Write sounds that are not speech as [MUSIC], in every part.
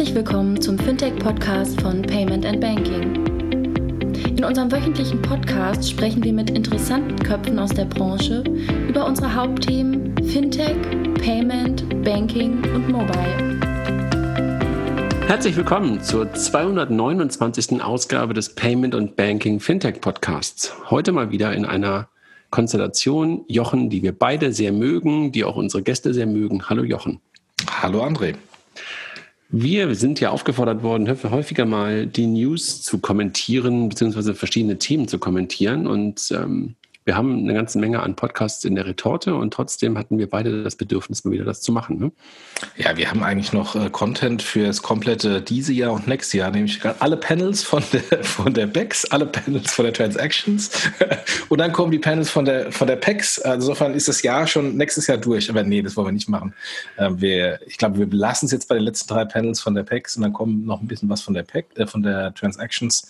Herzlich willkommen zum Fintech-Podcast von Payment and Banking. In unserem wöchentlichen Podcast sprechen wir mit interessanten Köpfen aus der Branche über unsere Hauptthemen Fintech, Payment, Banking und Mobile. Herzlich willkommen zur 229. Ausgabe des Payment und Banking Fintech Podcasts. Heute mal wieder in einer Konstellation Jochen, die wir beide sehr mögen, die auch unsere Gäste sehr mögen. Hallo Jochen. Hallo André. Wir sind ja aufgefordert worden, häufiger mal die News zu kommentieren, beziehungsweise verschiedene Themen zu kommentieren. Und ähm, wir haben eine ganze Menge an Podcasts in der Retorte und trotzdem hatten wir beide das Bedürfnis, mal wieder das zu machen. Ne? Ja, wir haben eigentlich noch äh, Content für das komplette diese Jahr und nächstes Jahr, nämlich alle Panels von der, [LAUGHS] von der BEX, alle Panels von der Transactions [LAUGHS] und dann kommen die Panels von der, von der PEX. Also insofern ist das Jahr schon nächstes Jahr durch. Aber nee, das wollen wir nicht machen. Äh, wir, ich glaube, wir belassen es jetzt bei den letzten drei Panels von der PEX und dann kommt noch ein bisschen was von der PEX, äh, von der Transactions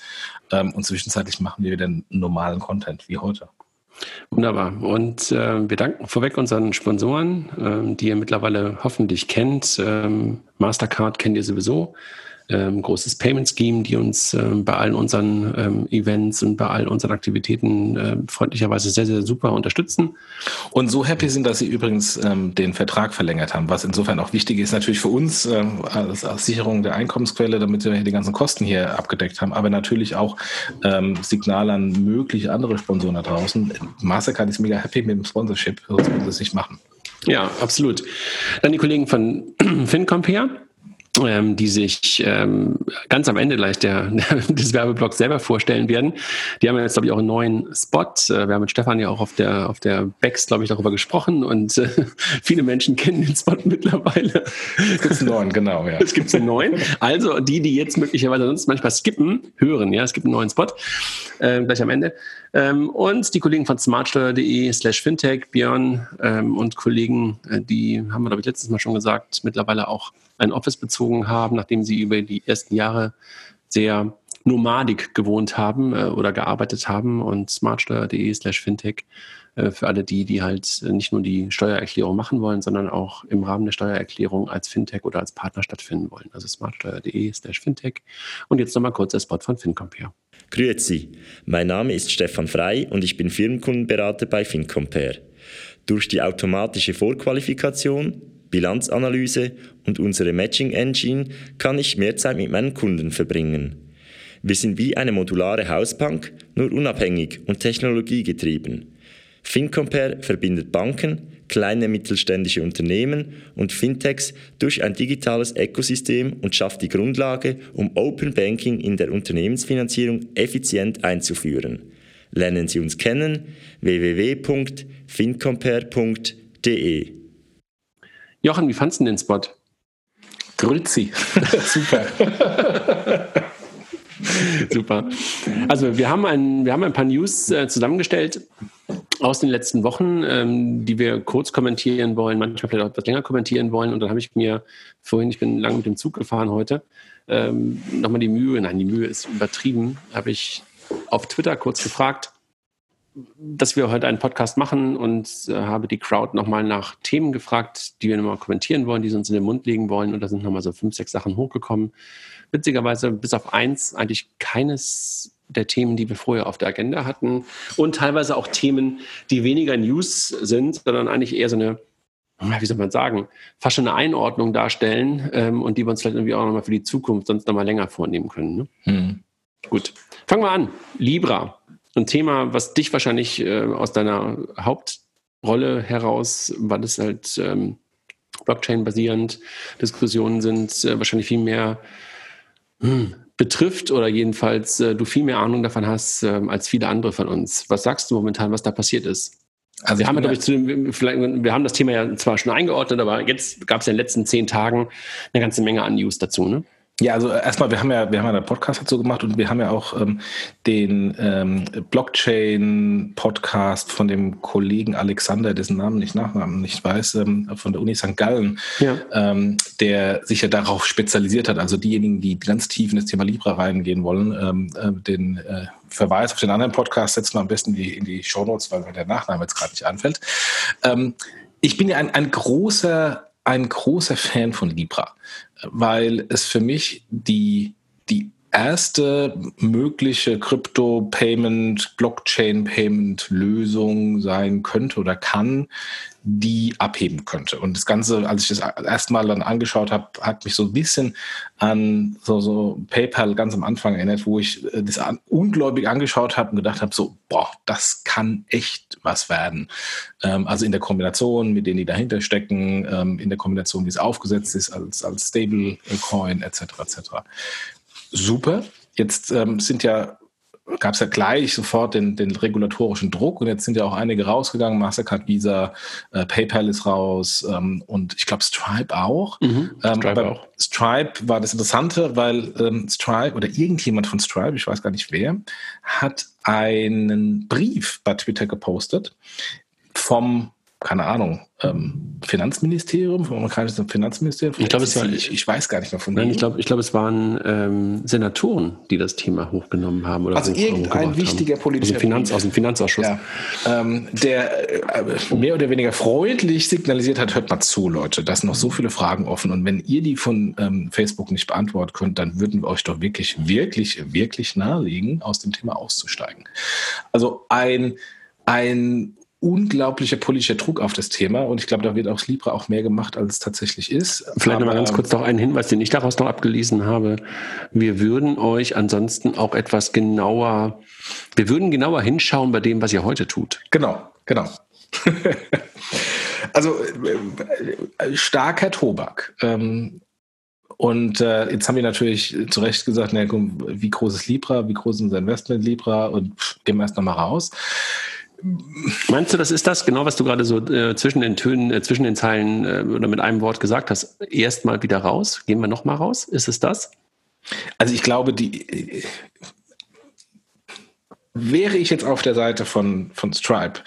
ähm, und zwischenzeitlich machen wir wieder normalen Content wie heute. Wunderbar. Und äh, wir danken vorweg unseren Sponsoren, ähm, die ihr mittlerweile hoffentlich kennt. Ähm, Mastercard kennt ihr sowieso ähm, großes Payment Scheme, die uns ähm, bei allen unseren ähm, Events und bei all unseren Aktivitäten äh, freundlicherweise sehr, sehr super unterstützen. Und so happy sind, dass sie übrigens ähm, den Vertrag verlängert haben, was insofern auch wichtig ist, natürlich für uns ähm, als, als Sicherung der Einkommensquelle, damit wir die ganzen Kosten hier abgedeckt haben, aber natürlich auch ähm, Signal an mögliche andere Sponsoren da draußen. Mastercard ist mega happy mit dem Sponsorship, sonst würde es nicht machen. Ja, absolut. Dann die Kollegen von [CLEARS THROAT] FinCompare ähm, die sich ähm, ganz am Ende gleich der, [LAUGHS] des Werbeblocks selber vorstellen werden. Die haben jetzt, glaube ich, auch einen neuen Spot. Äh, wir haben mit Stefan ja auch auf der, auf der Bex, glaube ich, darüber gesprochen und äh, [LAUGHS] viele Menschen kennen den Spot mittlerweile. Es gibt einen neuen, genau, ja. [LAUGHS] Es gibt einen neuen. Also die, die jetzt möglicherweise sonst manchmal skippen, hören, ja, es gibt einen neuen Spot, äh, gleich am Ende. Ähm, und die Kollegen von smartsteuer.de slash fintech, Björn ähm, und Kollegen, äh, die haben wir, glaube ich, letztes Mal schon gesagt, mittlerweile auch ein Office bezogen haben, nachdem sie über die ersten Jahre sehr nomadig gewohnt haben äh, oder gearbeitet haben und smartsteuer.de slash fintech äh, für alle die, die halt nicht nur die Steuererklärung machen wollen, sondern auch im Rahmen der Steuererklärung als Fintech oder als Partner stattfinden wollen. Also smartsteuer.de slash fintech. Und jetzt nochmal kurz der Spot von FinCompare. Grüezi, mein Name ist Stefan Frei und ich bin Firmenkundenberater bei FinCompare. Durch die automatische Vorqualifikation Bilanzanalyse und unsere Matching Engine kann ich mehr Zeit mit meinen Kunden verbringen. Wir sind wie eine modulare Hausbank, nur unabhängig und technologiegetrieben. FinCompare verbindet Banken, kleine mittelständische Unternehmen und Fintechs durch ein digitales Ökosystem und schafft die Grundlage, um Open Banking in der Unternehmensfinanzierung effizient einzuführen. Lernen Sie uns kennen www.fincompare.de Jochen, wie fandest du den Spot? Grüezi. [LAUGHS] Super. [LAUGHS] Super. Also wir haben ein, wir haben ein paar News äh, zusammengestellt aus den letzten Wochen, ähm, die wir kurz kommentieren wollen, manchmal vielleicht auch etwas länger kommentieren wollen. Und dann habe ich mir vorhin, ich bin lange mit dem Zug gefahren heute, ähm, nochmal die Mühe, nein, die Mühe ist übertrieben, habe ich auf Twitter kurz gefragt, dass wir heute einen Podcast machen und äh, habe die Crowd nochmal nach Themen gefragt, die wir nochmal kommentieren wollen, die sie uns in den Mund legen wollen. Und da sind nochmal so fünf, sechs Sachen hochgekommen. Witzigerweise bis auf eins eigentlich keines der Themen, die wir vorher auf der Agenda hatten. Und teilweise auch Themen, die weniger News sind, sondern eigentlich eher so eine, wie soll man sagen, fast schon eine Einordnung darstellen ähm, und die wir uns vielleicht irgendwie auch nochmal für die Zukunft sonst nochmal länger vornehmen können. Ne? Hm. Gut. Fangen wir an. Libra ein Thema, was dich wahrscheinlich äh, aus deiner Hauptrolle heraus, weil es halt ähm, Blockchain-basierend Diskussionen sind, äh, wahrscheinlich viel mehr hm, betrifft oder jedenfalls äh, du viel mehr Ahnung davon hast ähm, als viele andere von uns. Was sagst du momentan, was da passiert ist? Also wir haben, ja, ich, zu dem, wir haben das Thema ja zwar schon eingeordnet, aber jetzt gab es ja in den letzten zehn Tagen eine ganze Menge an News dazu, ne? Ja, also erstmal, wir haben ja, wir haben ja einen Podcast dazu gemacht und wir haben ja auch ähm, den ähm, Blockchain-Podcast von dem Kollegen Alexander, dessen Namen ich Nachnamen nicht weiß, ähm, von der Uni St. Gallen, ja. ähm, der sich ja darauf spezialisiert hat. Also diejenigen, die ganz tief in das Thema Libra reingehen wollen, ähm, äh, den äh, Verweis auf den anderen Podcast setzen wir am besten in die, in die Show Notes, weil mir der Nachname jetzt gerade nicht anfällt. Ähm, ich bin ja ein, ein großer ein großer Fan von Libra. Weil es für mich die, die erste mögliche Crypto-Payment, Blockchain-Payment-Lösung sein könnte oder kann, die abheben könnte. Und das Ganze, als ich das erstmal dann angeschaut habe, hat mich so ein bisschen an so, so PayPal ganz am Anfang erinnert, wo ich äh, das ungläubig angeschaut habe und gedacht habe, so, boah, das kann echt was werden. Ähm, also in der Kombination mit denen, die dahinter stecken, ähm, in der Kombination, wie es aufgesetzt ist als, als Stablecoin etc. etc super. Jetzt ähm, sind ja gab es ja gleich sofort den, den regulatorischen Druck und jetzt sind ja auch einige rausgegangen, Mastercard, Visa, äh, PayPal ist raus ähm, und ich glaube Stripe auch. Mhm, ähm, Stripe auch. Stripe war das Interessante, weil ähm, Stripe oder irgendjemand von Stripe, ich weiß gar nicht wer, hat einen Brief bei Twitter gepostet vom keine Ahnung, ähm, Finanzministerium, vom amerikanischen Finanzministerium. Ich glaube, es war, ich, ich, weiß gar nicht mehr von Nein, ich glaube, ich glaube, es waren ähm, Senatoren, die das Thema hochgenommen haben. Oder also irgendein wichtiger haben. politischer aus dem, Finanz, aus dem Finanzausschuss. Ja, ähm, der äh, mehr oder weniger freundlich signalisiert hat, hört mal zu, Leute, da sind noch so viele Fragen offen und wenn ihr die von ähm, Facebook nicht beantworten könnt, dann würden wir euch doch wirklich, wirklich, wirklich nahelegen, aus dem Thema auszusteigen. Also ein ein unglaublicher politischer Druck auf das Thema und ich glaube, da wird auch Libra auch mehr gemacht, als es tatsächlich ist. Vielleicht nochmal ganz kurz noch einen Hinweis, den ich daraus noch abgelesen habe. Wir würden euch ansonsten auch etwas genauer, wir würden genauer hinschauen bei dem, was ihr heute tut. Genau, genau. [LAUGHS] also äh, starker Tobak. Ähm, und äh, jetzt haben wir natürlich zu Recht gesagt, na, wie groß ist Libra, wie groß ist unser Investment Libra und pff, gehen wir erst nochmal raus. Meinst du, das ist das, genau was du gerade so äh, zwischen den Tönen, äh, zwischen den Zeilen äh, oder mit einem Wort gesagt hast? Erstmal wieder raus? Gehen wir nochmal raus? Ist es das? Also ich glaube, die äh, wäre ich jetzt auf der Seite von, von Stripe,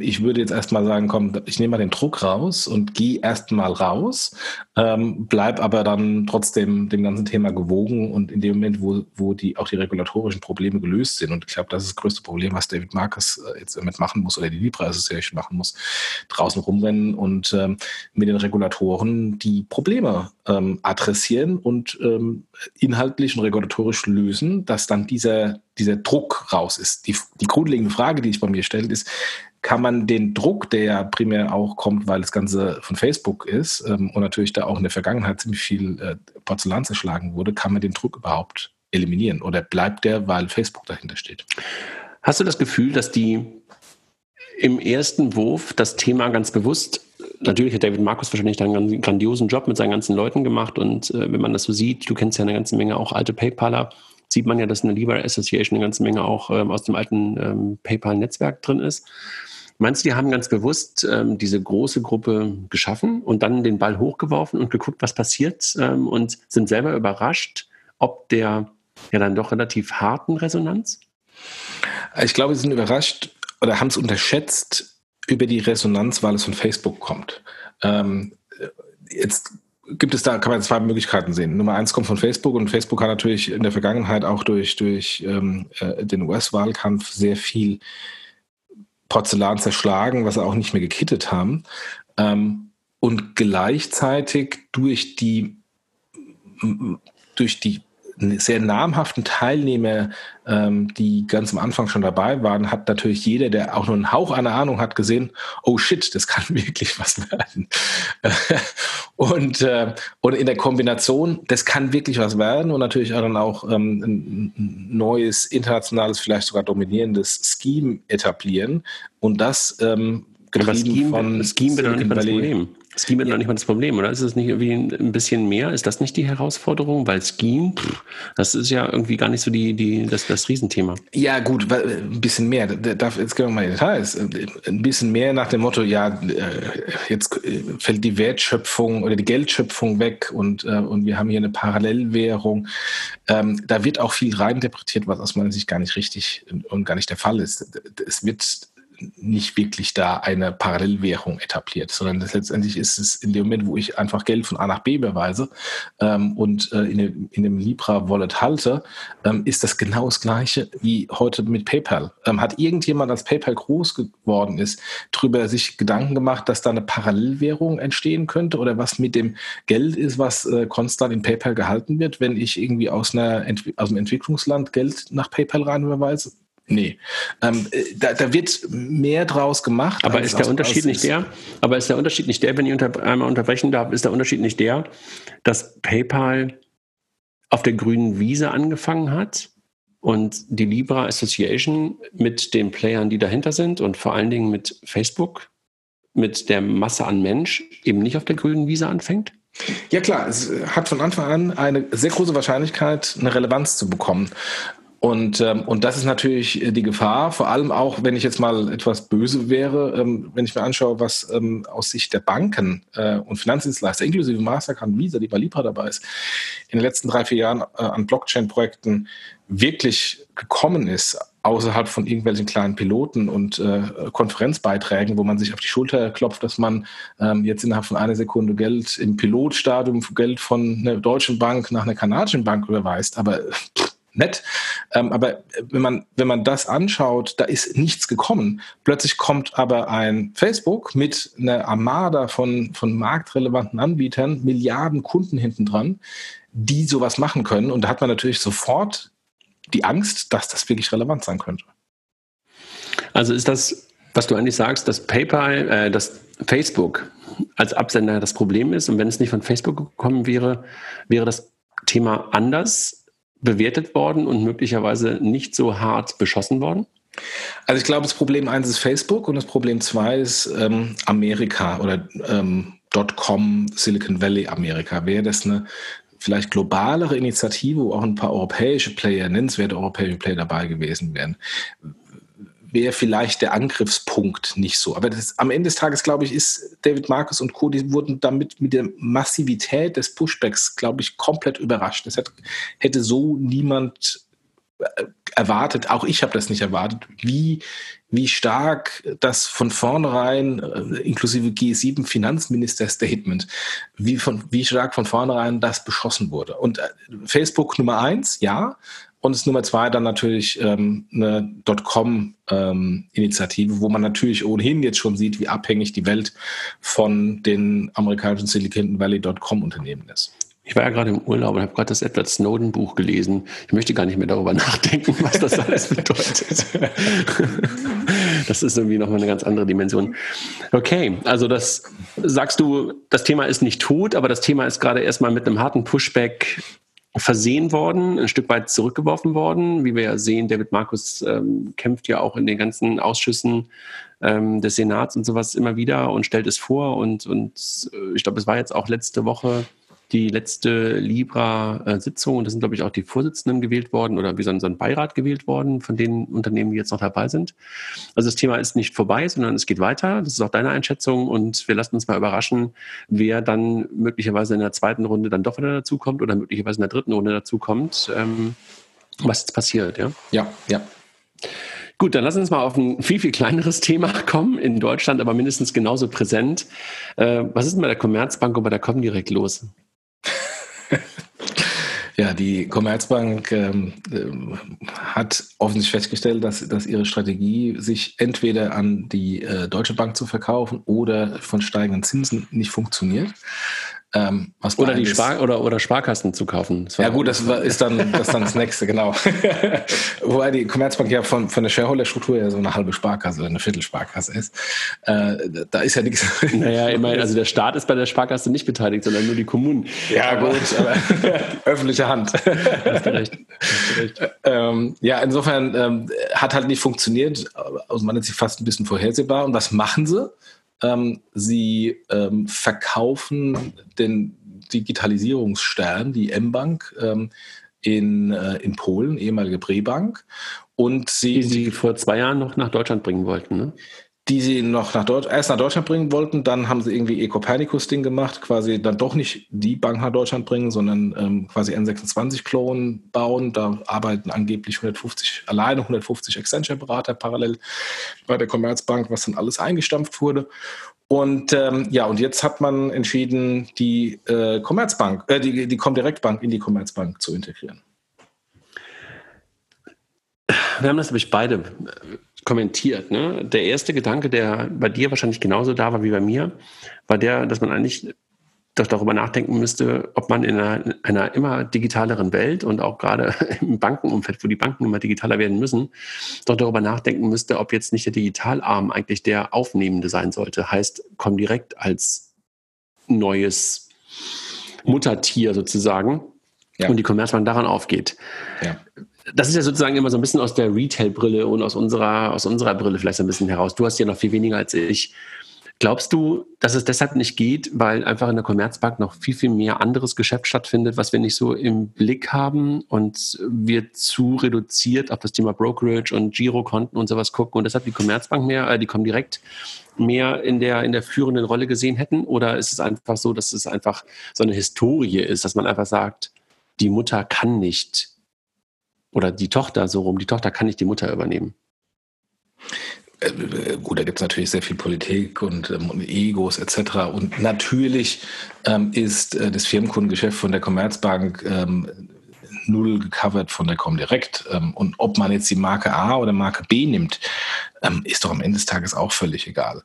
ich würde jetzt erstmal sagen, komm, ich nehme mal den Druck raus und gehe erstmal raus, ähm, bleib aber dann trotzdem dem ganzen Thema gewogen und in dem Moment, wo, wo die auch die regulatorischen Probleme gelöst sind, und ich glaube, das ist das größte Problem, was David Marcus äh, jetzt damit machen muss oder die Libra Association machen muss, draußen rumrennen und ähm, mit den Regulatoren die Probleme ähm, adressieren und ähm, inhaltlich und regulatorisch lösen, dass dann dieser, dieser Druck raus ist. Die, die grundlegende Frage, die sich bei mir stellt, ist, kann man den Druck, der ja primär auch kommt, weil das Ganze von Facebook ist ähm, und natürlich da auch in der Vergangenheit ziemlich viel äh, Porzellan zerschlagen wurde, kann man den Druck überhaupt eliminieren oder bleibt der, weil Facebook dahinter steht? Hast du das Gefühl, dass die im ersten Wurf das Thema ganz bewusst, natürlich hat David Markus wahrscheinlich einen grandiosen Job mit seinen ganzen Leuten gemacht und äh, wenn man das so sieht, du kennst ja eine ganze Menge auch alte PayPaler, sieht man ja, dass eine Libra Association eine ganze Menge auch ähm, aus dem alten ähm, PayPal-Netzwerk drin ist. Meinst du, die haben ganz bewusst ähm, diese große Gruppe geschaffen und dann den Ball hochgeworfen und geguckt, was passiert ähm, und sind selber überrascht, ob der ja dann doch relativ harten Resonanz? Ich glaube, sie sind überrascht oder haben es unterschätzt über die Resonanz, weil es von Facebook kommt. Ähm, jetzt gibt es da, kann man zwei Möglichkeiten sehen. Nummer eins kommt von Facebook und Facebook hat natürlich in der Vergangenheit auch durch, durch ähm, äh, den US-Wahlkampf sehr viel Porzellan zerschlagen, was sie auch nicht mehr gekittet haben. Ähm, und gleichzeitig durch die, durch die sehr namhaften Teilnehmer, ähm, die ganz am Anfang schon dabei waren, hat natürlich jeder, der auch nur einen Hauch einer Ahnung hat, gesehen, oh shit, das kann [LAUGHS] wirklich was werden. [LAUGHS] und, äh, und in der Kombination, das kann wirklich was werden und natürlich auch dann auch ähm, ein neues, internationales, vielleicht sogar dominierendes Scheme etablieren und das ähm, getrieben Scheme, von Scheme nicht das Problem. Scheme ist noch nicht mal das Problem, oder ist es nicht irgendwie ein bisschen mehr? Ist das nicht die Herausforderung? Weil Scheme, das ist ja irgendwie gar nicht so die, die, das, das Riesenthema. Ja, gut, ein bisschen mehr. Jetzt gehen wir mal in Details. Ein bisschen mehr nach dem Motto, ja, äh, jetzt äh, fällt die Wertschöpfung oder die Geldschöpfung weg und, äh, und wir haben hier eine Parallelwährung. Ähm, da wird auch viel reininterpretiert, was aus meiner Sicht gar nicht richtig und gar nicht der Fall ist. Es wird nicht wirklich da eine Parallelwährung etabliert, sondern letztendlich ist es in dem Moment, wo ich einfach Geld von A nach B überweise ähm, und äh, in, dem, in dem Libra Wallet halte, ähm, ist das genau das Gleiche wie heute mit PayPal. Ähm, hat irgendjemand, als PayPal groß geworden ist, darüber sich Gedanken gemacht, dass da eine Parallelwährung entstehen könnte oder was mit dem Geld ist, was äh, konstant in PayPal gehalten wird, wenn ich irgendwie aus, einer, aus einem Entwicklungsland Geld nach PayPal rein überweise? Nee. Ähm, äh, da, da, wird mehr draus gemacht. Aber ist der Unterschied nicht der? Aber ist der Unterschied nicht der, wenn ich unter, einmal unterbrechen darf, ist der Unterschied nicht der, dass PayPal auf der grünen Wiese angefangen hat und die Libra Association mit den Playern, die dahinter sind und vor allen Dingen mit Facebook, mit der Masse an Mensch eben nicht auf der grünen Wiese anfängt? Ja klar, es hat von Anfang an eine sehr große Wahrscheinlichkeit, eine Relevanz zu bekommen. Und, ähm, und das ist natürlich die Gefahr, vor allem auch, wenn ich jetzt mal etwas böse wäre, ähm, wenn ich mir anschaue, was ähm, aus Sicht der Banken äh, und Finanzdienstleister, inklusive Mastercard Visa, die bei Libra dabei ist, in den letzten drei, vier Jahren äh, an Blockchain-Projekten wirklich gekommen ist, außerhalb von irgendwelchen kleinen Piloten und äh, Konferenzbeiträgen, wo man sich auf die Schulter klopft, dass man ähm, jetzt innerhalb von einer Sekunde Geld im Pilotstadium Geld von einer deutschen Bank nach einer kanadischen Bank überweist. Aber pff, nett. Ähm, aber wenn man, wenn man das anschaut, da ist nichts gekommen. Plötzlich kommt aber ein Facebook mit einer Armada von, von marktrelevanten Anbietern, Milliarden Kunden hinten dran, die sowas machen können. Und da hat man natürlich sofort die Angst, dass das wirklich relevant sein könnte. Also ist das, was du eigentlich sagst, dass PayPal, äh, dass Facebook als Absender das Problem ist und wenn es nicht von Facebook gekommen wäre, wäre das Thema anders bewertet worden und möglicherweise nicht so hart beschossen worden? Also ich glaube, das Problem eins ist Facebook und das Problem zwei ist ähm, Amerika oder ähm, .com Silicon Valley Amerika. Wäre das eine vielleicht globalere Initiative, wo auch ein paar europäische Player, nennenswerte europäische Player dabei gewesen wären, wäre vielleicht der Angriffspunkt nicht so. Aber das, am Ende des Tages, glaube ich, ist David Marcus und Co., die wurden damit mit der Massivität des Pushbacks, glaube ich, komplett überrascht. Das hätte, hätte so niemand äh, erwartet, auch ich habe das nicht erwartet, wie, wie stark das von vornherein, äh, inklusive G7 Finanzminister-Statement, wie, von, wie stark von vornherein das beschossen wurde. Und äh, Facebook Nummer eins, ja, und es Nummer zwei dann natürlich ähm, eine Dotcom-Initiative, ähm, wo man natürlich ohnehin jetzt schon sieht, wie abhängig die Welt von den amerikanischen Silicon Valley Dotcom-Unternehmen ist. Ich war ja gerade im Urlaub und habe gerade das Edward Snowden Buch gelesen. Ich möchte gar nicht mehr darüber [LAUGHS] nachdenken, was das alles bedeutet. [LAUGHS] das ist irgendwie nochmal eine ganz andere Dimension. Okay, also das sagst du, das Thema ist nicht tot, aber das Thema ist gerade erstmal mit einem harten Pushback versehen worden, ein Stück weit zurückgeworfen worden. Wie wir ja sehen, David Markus ähm, kämpft ja auch in den ganzen Ausschüssen ähm, des Senats und sowas immer wieder und stellt es vor. Und, und äh, ich glaube, es war jetzt auch letzte Woche die letzte Libra-Sitzung und da sind, glaube ich, auch die Vorsitzenden gewählt worden oder wie so ein, so ein Beirat gewählt worden von den Unternehmen, die jetzt noch dabei sind. Also das Thema ist nicht vorbei, sondern es geht weiter. Das ist auch deine Einschätzung und wir lassen uns mal überraschen, wer dann möglicherweise in der zweiten Runde dann doch wieder dazukommt oder möglicherweise in der dritten Runde dazukommt, ähm, was jetzt passiert. Ja, ja. ja. Gut, dann lass uns mal auf ein viel, viel kleineres Thema kommen, in Deutschland aber mindestens genauso präsent. Äh, was ist denn bei der Commerzbank und bei der Comdirect los? Ja, die Commerzbank ähm, äh, hat offensichtlich festgestellt, dass, dass ihre Strategie, sich entweder an die äh, Deutsche Bank zu verkaufen oder von steigenden Zinsen nicht funktioniert. Ähm, oder, die Spar oder, oder Sparkassen zu kaufen. Ja gut, das war, ist dann das, dann das nächste, genau. [LAUGHS] Wobei die Commerzbank ja von, von der Shareholder-Struktur ja so eine halbe Sparkasse oder eine Viertelsparkasse ist. Äh, da ist ja nichts. Naja, [LAUGHS] immerhin, also der Staat ist bei der Sparkasse nicht beteiligt, sondern nur die Kommunen. Ja aber, gut, [LAUGHS] aber öffentliche Hand. Hast du recht. Hast du recht. Ähm, ja, insofern ähm, hat halt nicht funktioniert, aus meiner Sicht fast ein bisschen vorhersehbar. Und was machen sie? Ähm, sie ähm, verkaufen den Digitalisierungsstern, die M-Bank, ähm, in, äh, in Polen, ehemalige Prebank. Und sie, die sie vor zwei Jahren noch nach Deutschland bringen wollten, ne? Die sie noch nach Deutschland, erst nach Deutschland bringen wollten, dann haben sie irgendwie E-Copernicus-Ding gemacht, quasi dann doch nicht die Bank nach Deutschland bringen, sondern ähm, quasi N26-Klon bauen. Da arbeiten angeblich 150, alleine 150 Accenture-Berater parallel bei der Commerzbank, was dann alles eingestampft wurde. Und ähm, ja, und jetzt hat man entschieden, die äh, Commerzbank, äh, die, die Comdirect-Bank in die Commerzbank zu integrieren. Wir haben das nämlich beide kommentiert. Ne? Der erste Gedanke, der bei dir wahrscheinlich genauso da war wie bei mir, war der, dass man eigentlich doch darüber nachdenken müsste, ob man in einer, einer, immer digitaleren Welt und auch gerade [LAUGHS] im Bankenumfeld, wo die Banken immer digitaler werden müssen, doch darüber nachdenken müsste, ob jetzt nicht der Digitalarm eigentlich der Aufnehmende sein sollte. Heißt, komm direkt als neues Muttertier sozusagen ja. und die Commerzbank daran aufgeht. Ja das ist ja sozusagen immer so ein bisschen aus der Retail-Brille und aus unserer, aus unserer Brille vielleicht so ein bisschen heraus. Du hast ja noch viel weniger als ich. Glaubst du, dass es deshalb nicht geht, weil einfach in der Commerzbank noch viel, viel mehr anderes Geschäft stattfindet, was wir nicht so im Blick haben und wir zu reduziert auf das Thema Brokerage und Girokonten und sowas gucken und deshalb die Commerzbank mehr, äh, die kommen direkt mehr in der, in der führenden Rolle gesehen hätten? Oder ist es einfach so, dass es einfach so eine Historie ist, dass man einfach sagt, die Mutter kann nicht oder die Tochter so rum, die Tochter kann nicht die Mutter übernehmen. Äh, gut, da gibt es natürlich sehr viel Politik und, ähm, und Egos etc. Und natürlich ähm, ist äh, das Firmenkundengeschäft von der Commerzbank ähm, null gecovert von der Comdirect. Ähm, und ob man jetzt die Marke A oder Marke B nimmt, ähm, ist doch am Ende des Tages auch völlig egal.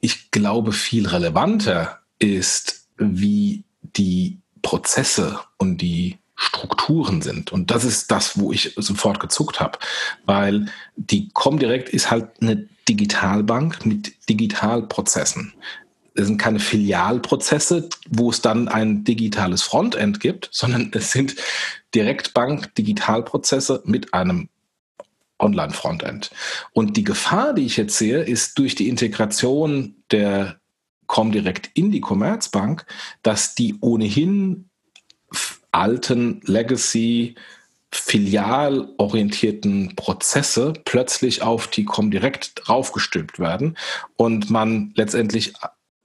Ich glaube, viel relevanter ist, wie die Prozesse und die Strukturen sind. Und das ist das, wo ich sofort gezuckt habe, weil die Comdirect ist halt eine Digitalbank mit Digitalprozessen. Es sind keine Filialprozesse, wo es dann ein digitales Frontend gibt, sondern es sind Direktbank-Digitalprozesse mit einem Online-Frontend. Und die Gefahr, die ich jetzt sehe, ist durch die Integration der Comdirect in die Commerzbank, dass die ohnehin alten Legacy filialorientierten Prozesse plötzlich auf die Comdirect draufgestülpt werden und man letztendlich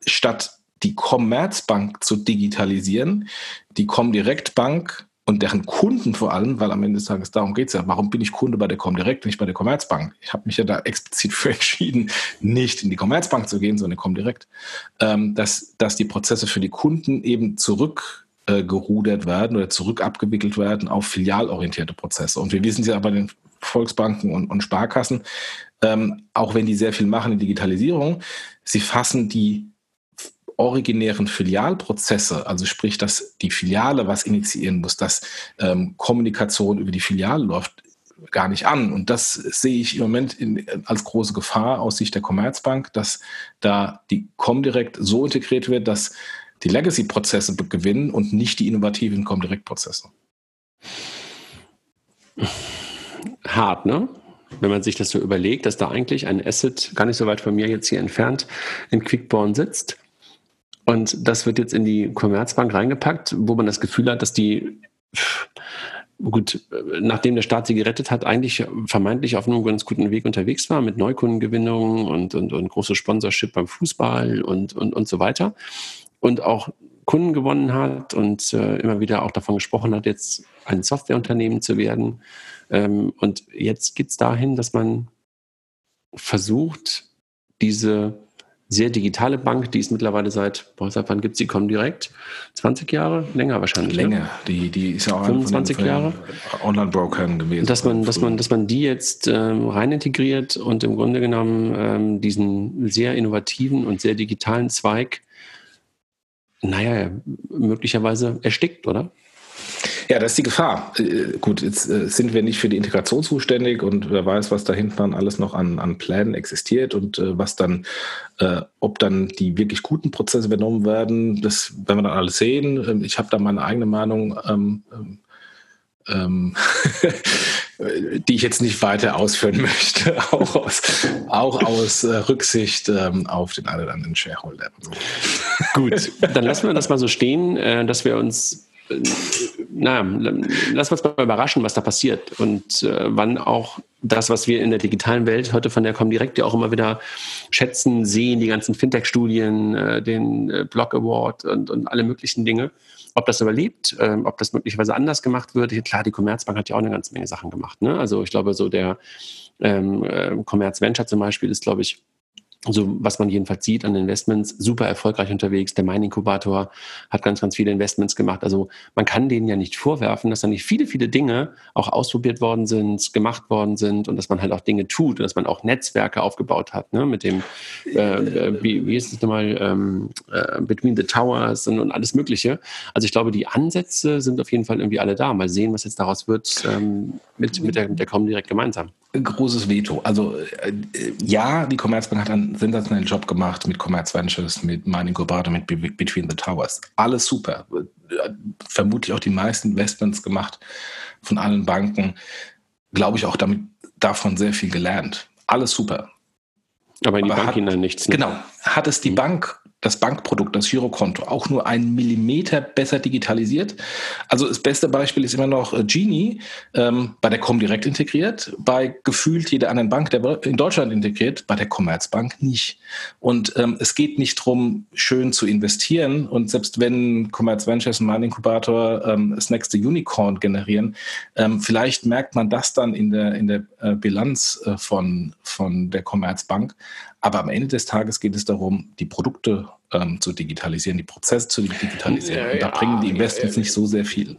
statt die Commerzbank zu digitalisieren, die Comdirect Bank und deren Kunden vor allem, weil am Ende des Tages darum geht es ja, warum bin ich Kunde bei der Comdirect, nicht bei der Commerzbank? Ich habe mich ja da explizit [LAUGHS] für entschieden, nicht in die Commerzbank zu gehen, sondern in Comdirect, ähm, dass, dass die Prozesse für die Kunden eben zurück äh, gerudert werden oder zurück abgewickelt werden auf filialorientierte Prozesse. Und wir wissen ja bei den Volksbanken und, und Sparkassen, ähm, auch wenn die sehr viel machen in Digitalisierung, sie fassen die originären Filialprozesse, also sprich, dass die Filiale was initiieren muss, dass ähm, Kommunikation über die Filiale läuft, gar nicht an. Und das sehe ich im Moment in, als große Gefahr aus Sicht der Commerzbank, dass da die Comdirect so integriert wird, dass die Legacy-Prozesse gewinnen und nicht die innovativen Comdirect-Prozesse. Hart, ne? Wenn man sich das so überlegt, dass da eigentlich ein Asset gar nicht so weit von mir jetzt hier entfernt in Quickborn sitzt. Und das wird jetzt in die Commerzbank reingepackt, wo man das Gefühl hat, dass die, gut, nachdem der Staat sie gerettet hat, eigentlich vermeintlich auf einem ganz guten Weg unterwegs war mit Neukundengewinnung und, und, und große Sponsorship beim Fußball und, und, und so weiter und auch Kunden gewonnen hat und äh, immer wieder auch davon gesprochen hat, jetzt ein Softwareunternehmen zu werden. Ähm, und jetzt geht es dahin, dass man versucht, diese sehr digitale Bank, die ist mittlerweile seit, boah, seit wann gibt es die Comdirect? 20 Jahre? Länger wahrscheinlich. Ne? Länger, ne? die, die ist ja auch 25 von den, Jahre. Online-Brokern gewesen. Dass man, dass, man, dass man die jetzt ähm, rein integriert und im Grunde genommen ähm, diesen sehr innovativen und sehr digitalen Zweig naja, möglicherweise erstickt, oder? Ja, das ist die Gefahr. Äh, gut, jetzt äh, sind wir nicht für die Integration zuständig und wer weiß, was da hinten alles noch an, an Plänen existiert und äh, was dann, ob dann die wirklich guten Prozesse übernommen werden, das werden wir dann alles sehen. Ähm, ich habe da meine eigene Meinung. Ähm, ähm, [LAUGHS] die ich jetzt nicht weiter ausführen möchte, [LAUGHS] auch aus, auch aus äh, Rücksicht ähm, auf den einen oder anderen Shareholder. Gut, [LAUGHS] dann lassen wir das mal so stehen, äh, dass wir uns naja, lass uns mal überraschen, was da passiert und äh, wann auch das, was wir in der digitalen Welt heute von der Comdirect ja auch immer wieder schätzen, sehen, die ganzen Fintech-Studien, äh, den äh, Blog Award und, und alle möglichen Dinge, ob das überlebt, äh, ob das möglicherweise anders gemacht wird. Klar, die Commerzbank hat ja auch eine ganze Menge Sachen gemacht. Ne? Also ich glaube, so der ähm, äh, Commerz Venture zum Beispiel ist, glaube ich, so was man jedenfalls sieht an Investments, super erfolgreich unterwegs. Der Mein-Inkubator hat ganz, ganz viele Investments gemacht. Also man kann denen ja nicht vorwerfen, dass da nicht viele, viele Dinge auch ausprobiert worden sind, gemacht worden sind und dass man halt auch Dinge tut und dass man auch Netzwerke aufgebaut hat, ne? mit dem, äh, äh, wie, wie ist es nochmal, ähm, äh, Between the Towers und, und, alles Mögliche. Also ich glaube, die Ansätze sind auf jeden Fall irgendwie alle da. Mal sehen, was jetzt daraus wird ähm, mit, mit der, mit der direkt gemeinsam großes Veto. Also äh, ja, die Commerzbank hat einen sensationellen Job gemacht mit Commerz Ventures, mit Mining Incubator, mit Between the Towers. Alles super. Vermutlich auch die meisten Investments gemacht von allen Banken. Glaube ich auch damit davon sehr viel gelernt. Alles super. Aber in die Aber Bank hat, hinein nichts. Ne? Genau. Hat es die mhm. Bank das Bankprodukt, das Girokonto, auch nur einen Millimeter besser digitalisiert. Also das beste Beispiel ist immer noch äh, Genie, ähm, bei der Comdirect integriert, bei gefühlt jeder anderen Bank der in Deutschland integriert, bei der Commerzbank nicht. Und ähm, es geht nicht darum, schön zu investieren. Und selbst wenn Commerz Ventures und mein Inkubator ähm, das nächste Unicorn generieren, ähm, vielleicht merkt man das dann in der, in der äh, Bilanz äh, von, von der Commerzbank. Aber am Ende des Tages geht es darum, die Produkte ähm, zu digitalisieren, die Prozesse zu digitalisieren. Und da bringen die Investments nicht so sehr viel.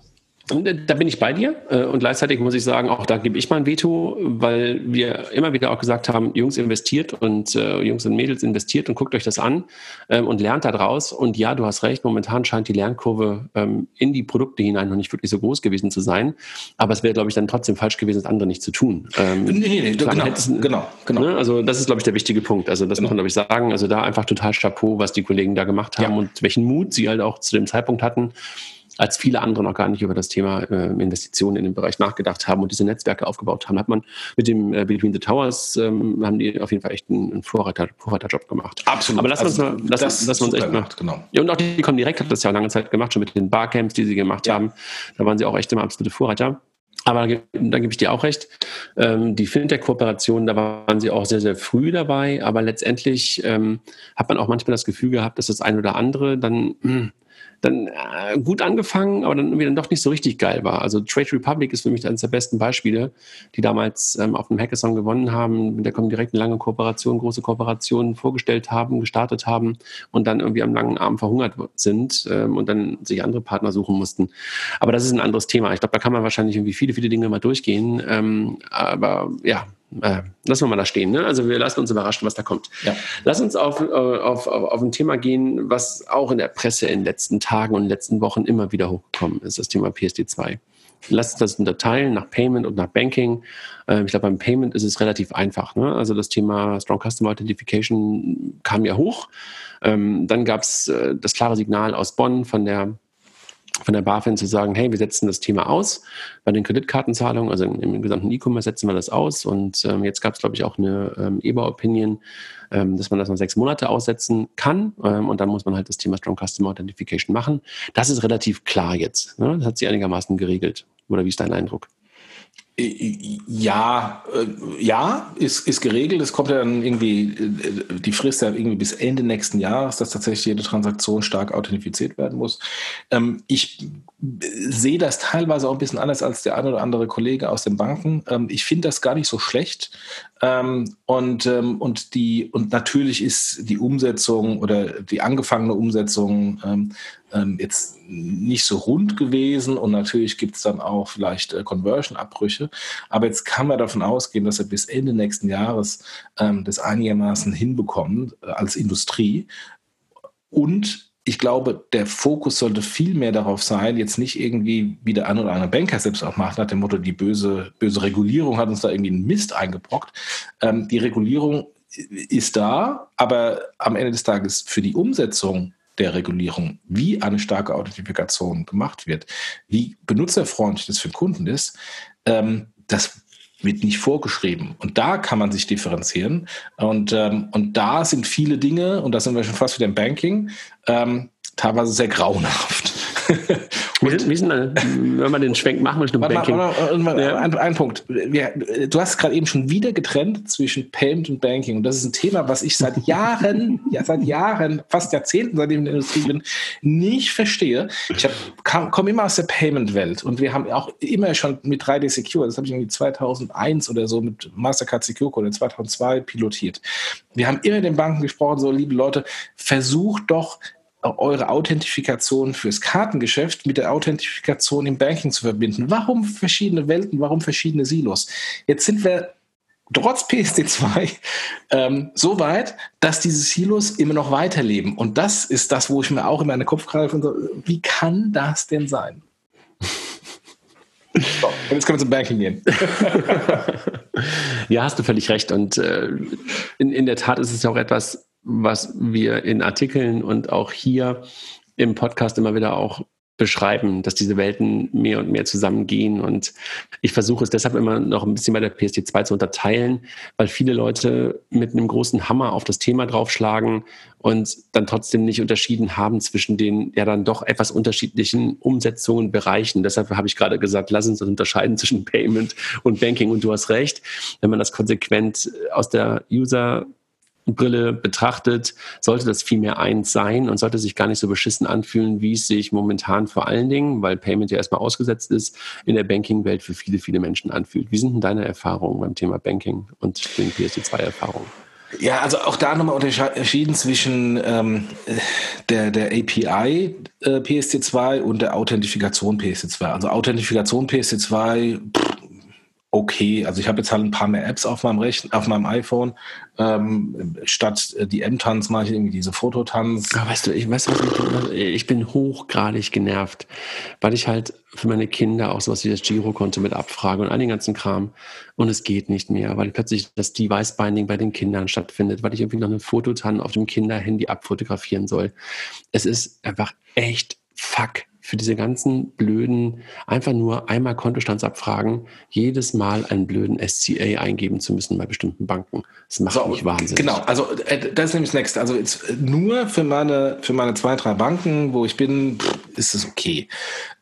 Äh, da bin ich bei dir äh, und gleichzeitig muss ich sagen, auch da gebe ich mein Veto, weil wir immer wieder auch gesagt haben, Jungs investiert und äh, Jungs und Mädels investiert und guckt euch das an ähm, und lernt da draus. Und ja, du hast recht, momentan scheint die Lernkurve ähm, in die Produkte hinein noch nicht wirklich so groß gewesen zu sein. Aber es wäre, glaube ich, dann trotzdem falsch gewesen, das andere nicht zu tun. Ähm, nee, nee, nee, genau, genau, genau. Ne? Also das ist, glaube ich, der wichtige Punkt. Also das genau. muss man, glaube ich, sagen. Also da einfach total Chapeau, was die Kollegen da gemacht haben ja. und welchen Mut sie halt auch zu dem Zeitpunkt hatten als viele andere noch gar nicht über das Thema äh, Investitionen in den Bereich nachgedacht haben und diese Netzwerke aufgebaut haben, hat man mit dem äh, Between the Towers, ähm, haben die auf jeden Fall echt einen, einen Vorreiter, Vorreiterjob gemacht. Absolut. Aber lass also, uns, lass, das lass uns echt gemacht, genau. Ja, und auch die kommen direkt, hat das ja lange Zeit gemacht, schon mit den Barcamps, die sie gemacht ja. haben. Da waren sie auch echt immer absolute Vorreiter. Aber da gebe ich dir auch recht. Ähm, die Fintech-Kooperationen, da waren sie auch sehr, sehr früh dabei. Aber letztendlich ähm, hat man auch manchmal das Gefühl gehabt, dass das ein oder andere dann mh, hm, dann äh, gut angefangen, aber dann irgendwie dann doch nicht so richtig geil war. Also Trade Republic ist für mich eines der besten Beispiele, die damals ähm, auf dem Hackathon gewonnen haben, mit der kommen direkt eine lange Kooperation, große Kooperationen vorgestellt haben, gestartet haben und dann irgendwie am langen Arm verhungert sind ähm, und dann sich andere Partner suchen mussten. Aber das ist ein anderes Thema. Ich glaube, da kann man wahrscheinlich irgendwie viele, viele Dinge mal durchgehen. Ähm, aber ja, äh, lassen wir mal da stehen. Ne? Also wir lassen uns überraschen, was da kommt. Ja. Lass uns auf, äh, auf, auf, auf ein Thema gehen, was auch in der Presse in den letzten Tagen und letzten Wochen immer wieder hochgekommen ist, das Thema PSD2. Lass uns das unterteilen nach Payment und nach Banking. Äh, ich glaube, beim Payment ist es relativ einfach. Ne? Also das Thema Strong Customer Authentication kam ja hoch. Ähm, dann gab es äh, das klare Signal aus Bonn von der von der BaFin zu sagen, hey, wir setzen das Thema aus. Bei den Kreditkartenzahlungen, also im, gesamten E-Commerce setzen wir das aus. Und ähm, jetzt gab es, glaube ich, auch eine ähm, EBA-Opinion, ähm, dass man das noch sechs Monate aussetzen kann. Ähm, und dann muss man halt das Thema Strong Customer Authentication machen. Das ist relativ klar jetzt. Ne? Das hat sie einigermaßen geregelt. Oder wie ist dein Eindruck? Ja, äh, ja, ist, ist geregelt. Es kommt ja dann irgendwie, äh, die Frist ja irgendwie bis Ende nächsten Jahres, dass tatsächlich jede Transaktion stark authentifiziert werden muss. Ähm, ich sehe das teilweise auch ein bisschen anders als der eine oder andere Kollege aus den Banken. Ähm, ich finde das gar nicht so schlecht. Ähm, und, und, die, und natürlich ist die Umsetzung oder die angefangene Umsetzung ähm, jetzt nicht so rund gewesen und natürlich gibt es dann auch vielleicht äh, Conversion-Abbrüche. Aber jetzt kann man davon ausgehen, dass er bis Ende nächsten Jahres ähm, das einigermaßen hinbekommt äh, als Industrie. Und ich glaube, der Fokus sollte viel mehr darauf sein, jetzt nicht irgendwie, wie der ein oder andere Banker selbst auch macht, nach dem Motto, die böse, böse Regulierung hat uns da irgendwie einen Mist eingebrockt. Ähm, die Regulierung ist da, aber am Ende des Tages für die Umsetzung der Regulierung, wie eine starke Authentifikation gemacht wird, wie benutzerfreundlich das für den Kunden ist, ähm, das wird nicht vorgeschrieben. Und da kann man sich differenzieren. Und, ähm, und da sind viele Dinge, und da sind wir schon fast wieder im Banking, ähm, teilweise sehr grauenhaft. [LAUGHS] Wie sind, wie sind, wenn man den Schwenk machen Richtung Warte Banking? warte mal, Ja. ein, ein Punkt. Wir, du hast gerade eben schon wieder getrennt zwischen Payment und Banking. Und das ist ein Thema, was ich seit Jahren, [LAUGHS] ja, seit Jahren, fast Jahrzehnten, seitdem ich in der Industrie bin, nicht verstehe. Ich komme immer aus der Payment-Welt und wir haben auch immer schon mit 3D Secure, das habe ich irgendwie 2001 oder so mit Mastercard Secure Code oder 2002 pilotiert. Wir haben immer den Banken gesprochen, so liebe Leute, versucht doch eure Authentifikation fürs Kartengeschäft mit der Authentifikation im Banking zu verbinden. Warum verschiedene Welten, warum verschiedene Silos? Jetzt sind wir trotz PSD2 ähm, so weit, dass diese Silos immer noch weiterleben. Und das ist das, wo ich mir auch in meinen Kopf greife und so, wie kann das denn sein? [LAUGHS] So, jetzt können wir zum Banking gehen. [LAUGHS] Ja, hast du völlig recht. Und äh, in, in der Tat ist es ja auch etwas, was wir in Artikeln und auch hier im Podcast immer wieder auch beschreiben, dass diese Welten mehr und mehr zusammengehen. Und ich versuche es deshalb immer noch ein bisschen bei der PSD2 zu unterteilen, weil viele Leute mit einem großen Hammer auf das Thema draufschlagen und dann trotzdem nicht unterschieden haben zwischen den ja dann doch etwas unterschiedlichen Umsetzungen, Bereichen. Deshalb habe ich gerade gesagt, lass uns das unterscheiden zwischen Payment und Banking. Und du hast recht, wenn man das konsequent aus der User Brille betrachtet, sollte das viel mehr eins sein und sollte sich gar nicht so beschissen anfühlen, wie es sich momentan vor allen Dingen, weil Payment ja erstmal ausgesetzt ist, in der Banking-Welt für viele, viele Menschen anfühlt. Wie sind denn deine Erfahrungen beim Thema Banking und den PSD2-Erfahrungen? Ja, also auch da nochmal unterschieden zwischen ähm, der, der API äh, PSD2 und der Authentifikation PSD2. Also Authentifikation PSD2, pff, okay. Also ich habe jetzt halt ein paar mehr Apps auf meinem Rechn auf meinem iPhone. Ähm, statt äh, die M-Tanz mache ich irgendwie diese Fototanz. Aber weißt du, ich, weißt du, was ich, bin? ich bin hochgradig genervt, weil ich halt für meine Kinder auch sowas wie das Girokonto mit abfrage und all den ganzen Kram. Und es geht nicht mehr, weil plötzlich das Device-Binding bei den Kindern stattfindet, weil ich irgendwie noch eine Fototan auf dem Kinderhandy abfotografieren soll. Es ist einfach echt fuck für diese ganzen blöden, einfach nur einmal Kontostandsabfragen, jedes Mal einen blöden SCA eingeben zu müssen bei bestimmten Banken. Das macht So, mich wahnsinnig. Genau, also äh, das ist nämlich das Nächste. Also jetzt äh, nur für meine, für meine zwei, drei Banken, wo ich bin, ist es okay.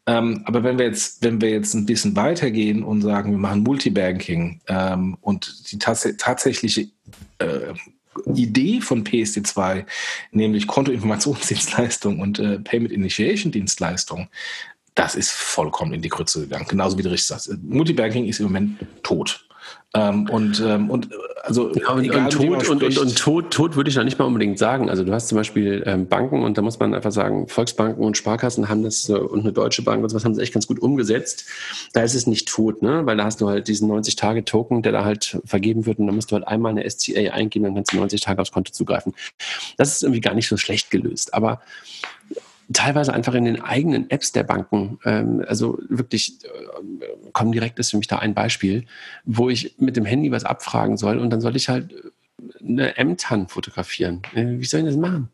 Ähm, aber wenn wir jetzt, wenn wir jetzt ein bisschen weitergehen und sagen, wir machen Multibanking ähm, und die tats tatsächliche äh, Idee von PSD2, nämlich Kontoinformationsdienstleistung und äh, Payment Initiation Dienstleistung, das ist vollkommen in die Grütze gegangen. Genauso wie du richtig sagst. Multibanking ist im Moment tot. Ähm, und, ähm, und also Ja, und, egal, und, tot, und, und, und tot, tot würde ich noch nicht mal unbedingt sagen. Also du hast zum Beispiel ähm, Banken und da muss man einfach sagen, Volksbanken und Sparkassen haben das äh, und eine Deutsche Bank und sowas haben sie echt ganz gut umgesetzt. Da ist es nicht tot, ne? Weil da hast du halt diesen 90-Tage-Token, der da halt vergeben wird und dann musst du halt einmal eine SCA eingeben, dann kannst du 90 Tage aufs Konto zugreifen. Das ist irgendwie gar nicht so schlecht gelöst. Aber teilweise einfach in den eigenen Apps der Banken. Ähm, also wirklich, äh, kommen direkt ist für mich da ein Beispiel, wo ich mit dem Handy was abfragen soll und dann soll ich halt eine M-TAN fotografieren. Äh, wie soll ich das machen?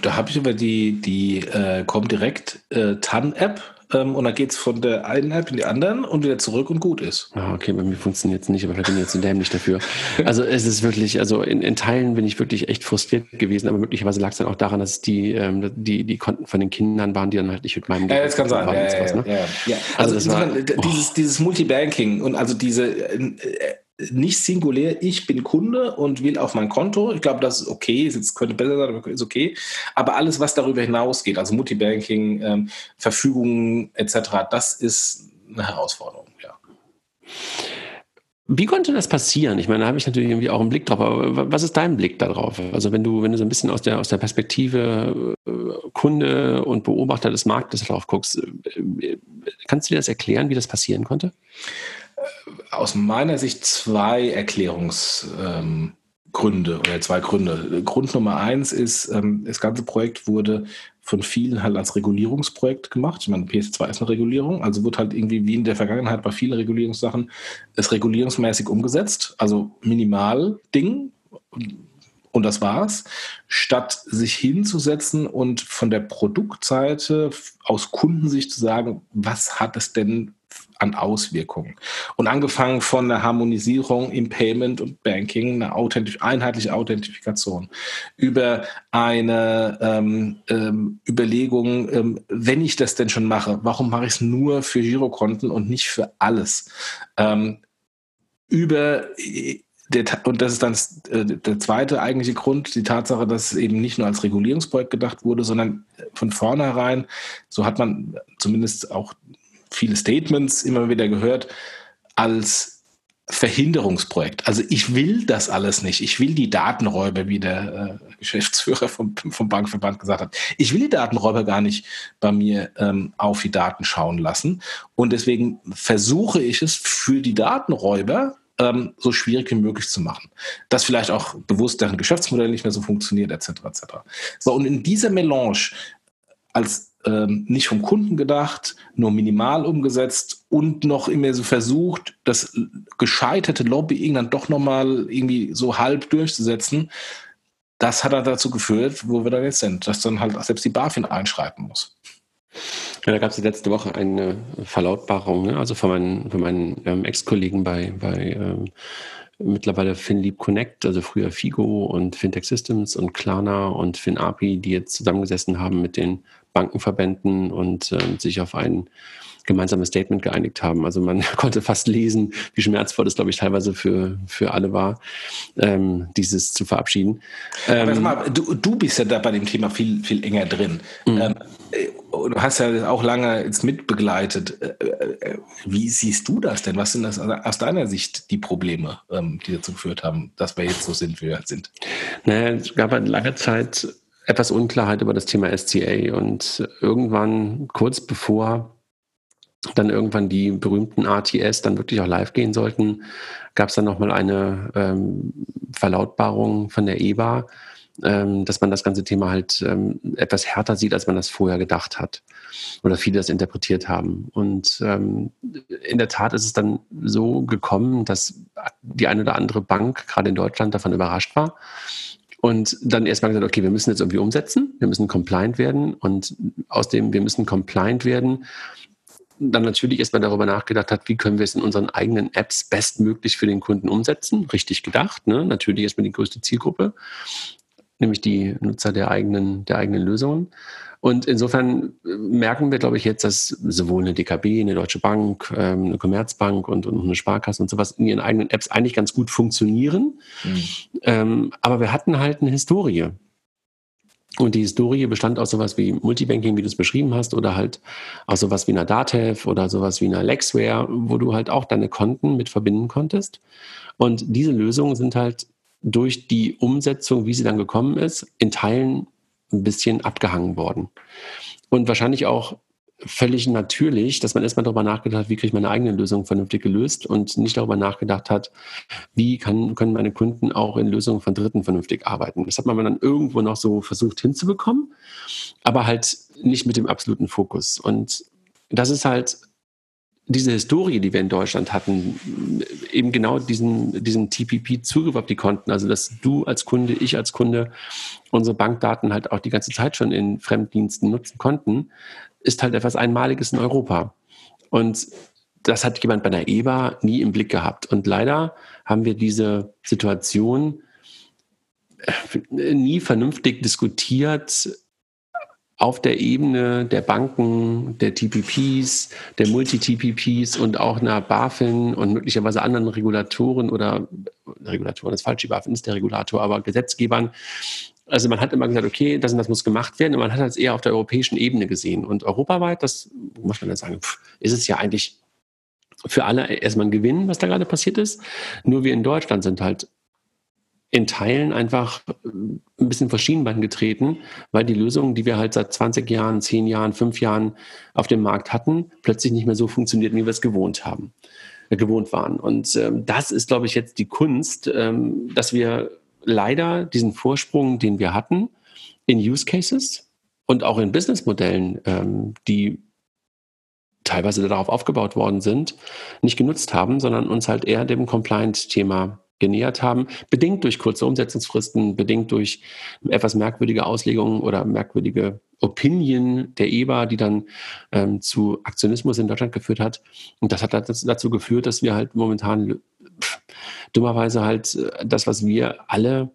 Da habe ich aber die, die äh, Comdirect äh, TAN-App ähm, und dann geht es von der einen App in die anderen und wieder zurück und gut ist. Ah, okay, bei mir funktioniert es nicht, aber vielleicht bin ich jetzt zu dämlich dafür. Also es ist wirklich, also in, in Teilen bin ich wirklich echt frustriert gewesen, aber möglicherweise lag es dann auch daran, dass die, ähm, die, die Konten von den Kindern waren, die dann halt nicht mit meinem Ja, das kann sein. Ja, ja, ja, ne? ja. Also Also, war- insofern, d- dieses, dieses Multibanking und also diese äh, nicht singulär, ich bin Kunde und will auf mein Konto. Ich glaube, das ist okay, es könnte besser sein, aber ist okay. Aber alles, was darüber hinausgeht, also Multibanking, ähm, Verfügungen etc., das ist eine Herausforderung, ja. Wie konnte das passieren? Ich meine, da habe ich natürlich irgendwie auch einen Blick drauf, aber was ist dein Blick darauf? Also wenn du, wenn du so ein bisschen aus der, aus der Perspektive äh, Kunde und Beobachter des Marktes drauf guckst, äh, kannst du dir das erklären, wie das passieren konnte? Aus meiner Sicht zwei Erklärungsgründe ähm, oder zwei Gründe. Grund Nummer eins ist, ähm, das ganze Projekt wurde von vielen halt als Regulierungsprojekt gemacht. Ich meine, PS2 ist eine Regulierung, also wird halt irgendwie wie in der Vergangenheit bei vielen Regulierungssachen es regulierungsmäßig umgesetzt, also Minimal-Ding und das war's, statt sich hinzusetzen und von der Produktseite aus Kundensicht zu sagen, was hat es denn an Auswirkungen. Und angefangen von der Harmonisierung im Payment und Banking, eine authentisch, einheitliche Authentifikation, über eine ähm, ähm, Überlegung, ähm, wenn ich das denn schon mache, warum mache ich es nur für Girokonten und nicht für alles? Ähm, über der, und das ist dann äh, der zweite eigentliche Grund, die Tatsache, dass es eben nicht nur als Regulierungsprojekt gedacht wurde, sondern von vornherein, so hat man zumindest auch viele Statements immer wieder gehört, als Verhinderungsprojekt. Also ich will das alles nicht. Ich will die Datenräuber, wie der äh, Geschäftsführer vom, vom Bankverband gesagt hat. Ich will die Datenräuber gar nicht bei mir ähm, auf die Daten schauen lassen. Und deswegen versuche ich es für die Datenräuber ähm, so schwierig wie möglich zu machen. Dass vielleicht auch bewusst deren Geschäftsmodell nicht mehr so funktioniert, etc. etc. So, und in dieser Melange als ähm, nicht vom Kunden gedacht, nur minimal umgesetzt und noch immer so versucht, das gescheiterte Lobbying dann doch nochmal irgendwie so halb durchzusetzen, das hat dann dazu geführt, wo wir dann jetzt sind, dass dann halt selbst die BaFin einschreiten muss. Ja, da gab es letzte Woche eine Verlautbarung, ne? also von meinen, von meinen ähm, Ex-Kollegen bei, bei ähm, mittlerweile FinLeap Connect, also früher Figo und Fintech Systems und Klarna und FinAPI, die jetzt zusammengesessen haben mit den Bankenverbänden und äh, sich auf einen gemeinsames Statement geeinigt haben. Also man [LAUGHS] konnte fast lesen, wie schmerzvoll das, glaube ich, teilweise für, für alle war, ähm, dieses zu verabschieden. Ähm, mal, du, du bist ja da bei dem Thema viel, viel enger drin. Mhm. Ähm, äh, du hast ja auch lange jetzt mitbegleitet. Äh, äh, wie siehst du das denn? Was sind das aus deiner Sicht die Probleme, ähm, die dazu geführt haben, dass wir jetzt so sind, wie wir sind? Naja, es gab halt lange Zeit etwas Unklarheit über das Thema SCA und irgendwann kurz bevor dann irgendwann die berühmten RTS dann wirklich auch live gehen sollten, gab es dann nochmal eine ähm, Verlautbarung von der EBA, ähm, dass man das ganze Thema halt ähm, etwas härter sieht, als man das vorher gedacht hat oder viele das interpretiert haben. Und ähm, in der Tat ist es dann so gekommen, dass die eine oder andere Bank gerade in Deutschland davon überrascht war und dann erstmal gesagt, okay, wir müssen jetzt irgendwie umsetzen, wir müssen compliant werden und aus dem, wir müssen compliant werden, dann natürlich erstmal darüber nachgedacht hat, wie können wir es in unseren eigenen Apps bestmöglich für den Kunden umsetzen. Richtig gedacht, ne? natürlich erstmal die größte Zielgruppe, nämlich die Nutzer der eigenen, der eigenen Lösungen. Und insofern äh, merken wir, glaube ich, jetzt, dass sowohl eine DKB, eine Deutsche Bank, ähm, eine Commerzbank und, eine Sparkasse und sowas in ihren eigenen Apps eigentlich ganz gut funktionieren. Mhm. Ähm, aber wir hatten halt eine Historie. Und die Historie bestand aus sowas wie Multibanking, wie du es beschrieben hast, oder halt aus sowas wie einer Datev oder sowas wie einer Lexware, wo du halt auch deine Konten mit verbinden konntest. Und diese Lösungen sind halt durch die Umsetzung, wie sie dann gekommen ist, in Teilen ein bisschen abgehangen worden. Und wahrscheinlich auch völlig natürlich, dass man erstmal darüber nachgedacht hat, wie kriege ich meine eigene Lösung vernünftig gelöst und nicht darüber nachgedacht hat, wie kann, können meine Kunden auch in Lösungen von Dritten vernünftig arbeiten. Das hat man dann irgendwo noch so versucht hinzubekommen, aber halt nicht mit dem absoluten Fokus. Und das ist halt diese Historie, die wir in Deutschland hatten, eben genau diesen, TPP-Zugriff auf die Konten, also dass du als Kunde, ich als Kunde unsere Bankdaten halt auch die ganze Zeit schon in Fremddiensten nutzen konnten, ist halt etwas Einmaliges in Europa. Und das hat jemand bei der EBA nie im Blick gehabt. Und leider haben wir diese Situation äh, nie vernünftig diskutiert auf der Ebene der Banken, der TPPs, der Multi-TPPs und auch einer BaFin und möglicherweise anderen Regulatoren oder Regulatoren ist falsch, die BaFin ist der Regulator, aber Gesetzgebern, also man hat immer gesagt, okay, das und das muss gemacht werden und man hat es eher auf der europäischen Ebene gesehen. Und europaweit, das muss man dann sagen, ist es ja eigentlich für alle erstmal ein Gewinn, was da gerade passiert ist. Nur wir in Deutschland sind halt in Teilen einfach ein bisschen vor Schienenbein getreten, weil die Lösungen, die wir halt seit 20 Jahren, 10 Jahren, 5 Jahren auf dem Markt hatten, plötzlich nicht mehr so funktionierten, wie wir es gewohnt haben, äh, gewohnt waren. Und ähm, das ist, glaube ich, jetzt die Kunst, ähm, dass wir leider diesen Vorsprung, den wir hatten, in Use Cases und auch in Businessmodellen, ähm, die teilweise darauf aufgebaut worden sind, nicht genutzt haben, sondern uns halt eher dem Compliant-Thema genähert haben, bedingt durch kurze Umsetzungsfristen, bedingt durch etwas merkwürdige Auslegungen oder merkwürdige Opinion der EBA, die dann ähm, zu Aktionismus in Deutschland geführt hat. Und das hat dazu geführt, dass wir halt momentan pff, dummerweise halt äh, das, was wir alle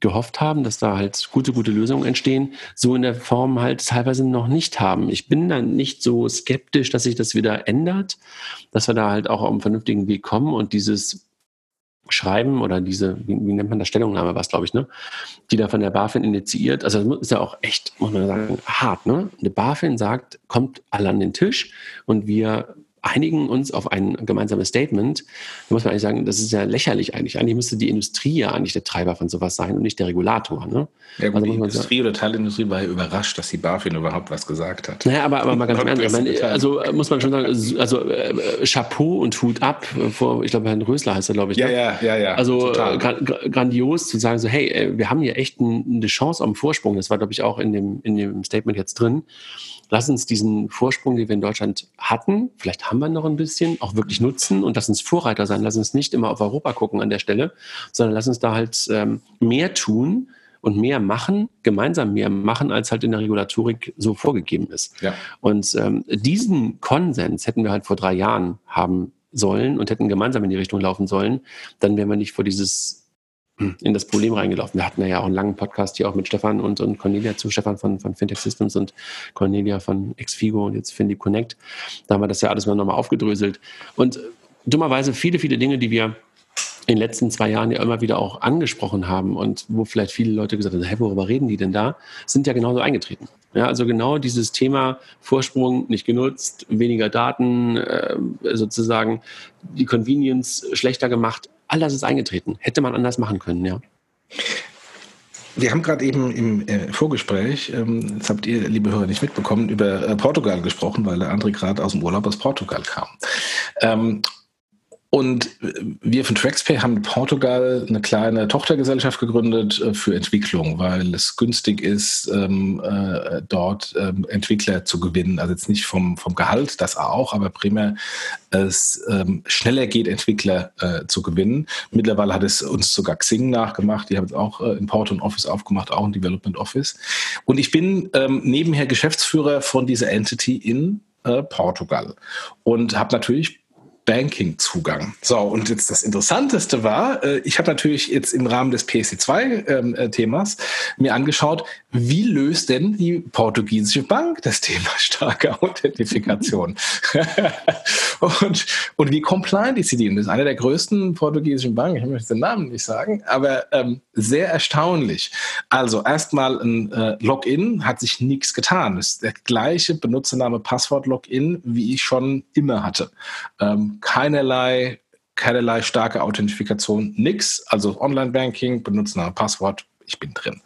gehofft haben, dass da halt gute, gute Lösungen entstehen, so in der Form halt teilweise noch nicht haben. Ich bin dann nicht so skeptisch, dass sich das wieder ändert, dass wir da halt auch auf einen vernünftigen Weg kommen und dieses Schreiben oder diese, wie, wie nennt man das, Stellungnahme, was glaube ich, ne? Die da von der BaFin initiiert. Also das ist ja auch echt, muss man sagen, hart, ne? Eine BaFin sagt, kommt alle an den Tisch und wir einigen uns auf ein gemeinsames Statement. Da muss man eigentlich sagen, das ist ja lächerlich eigentlich. Eigentlich müsste die Industrie ja eigentlich der Treiber von sowas sein und nicht der Regulator. Ne? Ja, gut, also die Industrie sagen, oder Teilindustrie war ja überrascht, dass die BaFin überhaupt was gesagt hat. Naja, aber, aber mal ganz ernst, meine, also äh, muss man schon sagen, also äh, Chapeau und Hut ab vor, ich glaube, Herrn Rösler heißt er, glaube ich. Ja, ne? ja, ja, ja. Also gra grandios zu sagen, so, hey, äh, wir haben hier echt eine Chance am Vorsprung. Das war, glaube ich, auch in dem, in dem Statement jetzt drin lass uns diesen Vorsprung, den wir in Deutschland hatten, vielleicht haben wir noch ein bisschen, auch wirklich nutzen und lass uns Vorreiter sein. Lass uns nicht immer auf Europa gucken an der Stelle, sondern lass uns da halt ähm, mehr tun und mehr machen, gemeinsam mehr machen, als halt in der Regulatorik so vorgegeben ist. Ja. Und ähm, diesen Konsens hätten wir halt vor drei Jahren haben sollen und hätten gemeinsam in die Richtung laufen sollen, dann wären wir nicht vor dieses in das Problem reingelaufen. Wir hatten ja auch einen langen Podcast hier auch mit Stefan und, und Cornelia zu Stefan von, von Fintech Systems und Cornelia von Exfigo und jetzt Findy Connect. Da haben wir das ja alles mal nochmal aufgedröselt. Und dummerweise viele, viele Dinge, die wir in den letzten zwei Jahren ja immer wieder auch angesprochen haben und wo vielleicht viele Leute gesagt haben, hey, worüber reden die denn da, sind ja genauso eingetreten. Ja, also genau dieses Thema Vorsprung nicht genutzt, weniger Daten, äh, sozusagen die Convenience schlechter gemacht, all das ist eingetreten. Hätte man anders machen können, ja. Wir haben gerade eben im äh, Vorgespräch, ähm, das habt ihr, liebe Hörer, nicht mitbekommen, über äh, Portugal gesprochen, weil der André gerade aus dem Urlaub aus Portugal kam. Ähm, und wir von TraxPay haben in Portugal eine kleine Tochtergesellschaft gegründet äh, für Entwicklung, weil es günstig ist, ähm, äh, dort ähm, Entwickler zu gewinnen. Also jetzt nicht vom, vom Gehalt, das auch, aber primär es ähm, schneller geht, Entwickler äh, zu gewinnen. Mittlerweile hat es uns sogar Xing nachgemacht. Die haben jetzt auch äh, in Porto ein Office aufgemacht, auch ein Development Office. Und ich bin ähm, nebenher Geschäftsführer von dieser Entity in äh, Portugal und habe natürlich Banking-Zugang. So, und jetzt das Interessanteste war, äh, ich habe natürlich jetzt im Rahmen des PSC2-Themas ähm, äh, mir angeschaut, wie löst denn die portugiesische Bank das Thema [LAUGHS] starke Authentifikation? [LAUGHS] und, und wie compliant ist sie? Und das ist eine der größten portugiesischen Banken, ich möchte den Namen nicht sagen, aber ähm, sehr erstaunlich. Also erstmal ein äh, Login hat sich nichts getan. Das ist der gleiche Benutzername, Passwort, Login, wie ich schon immer hatte. Ähm, keinerlei, keinerlei starke Authentifikation, nix. Also Online-Banking, Benutzername, Passwort, ich bin drin.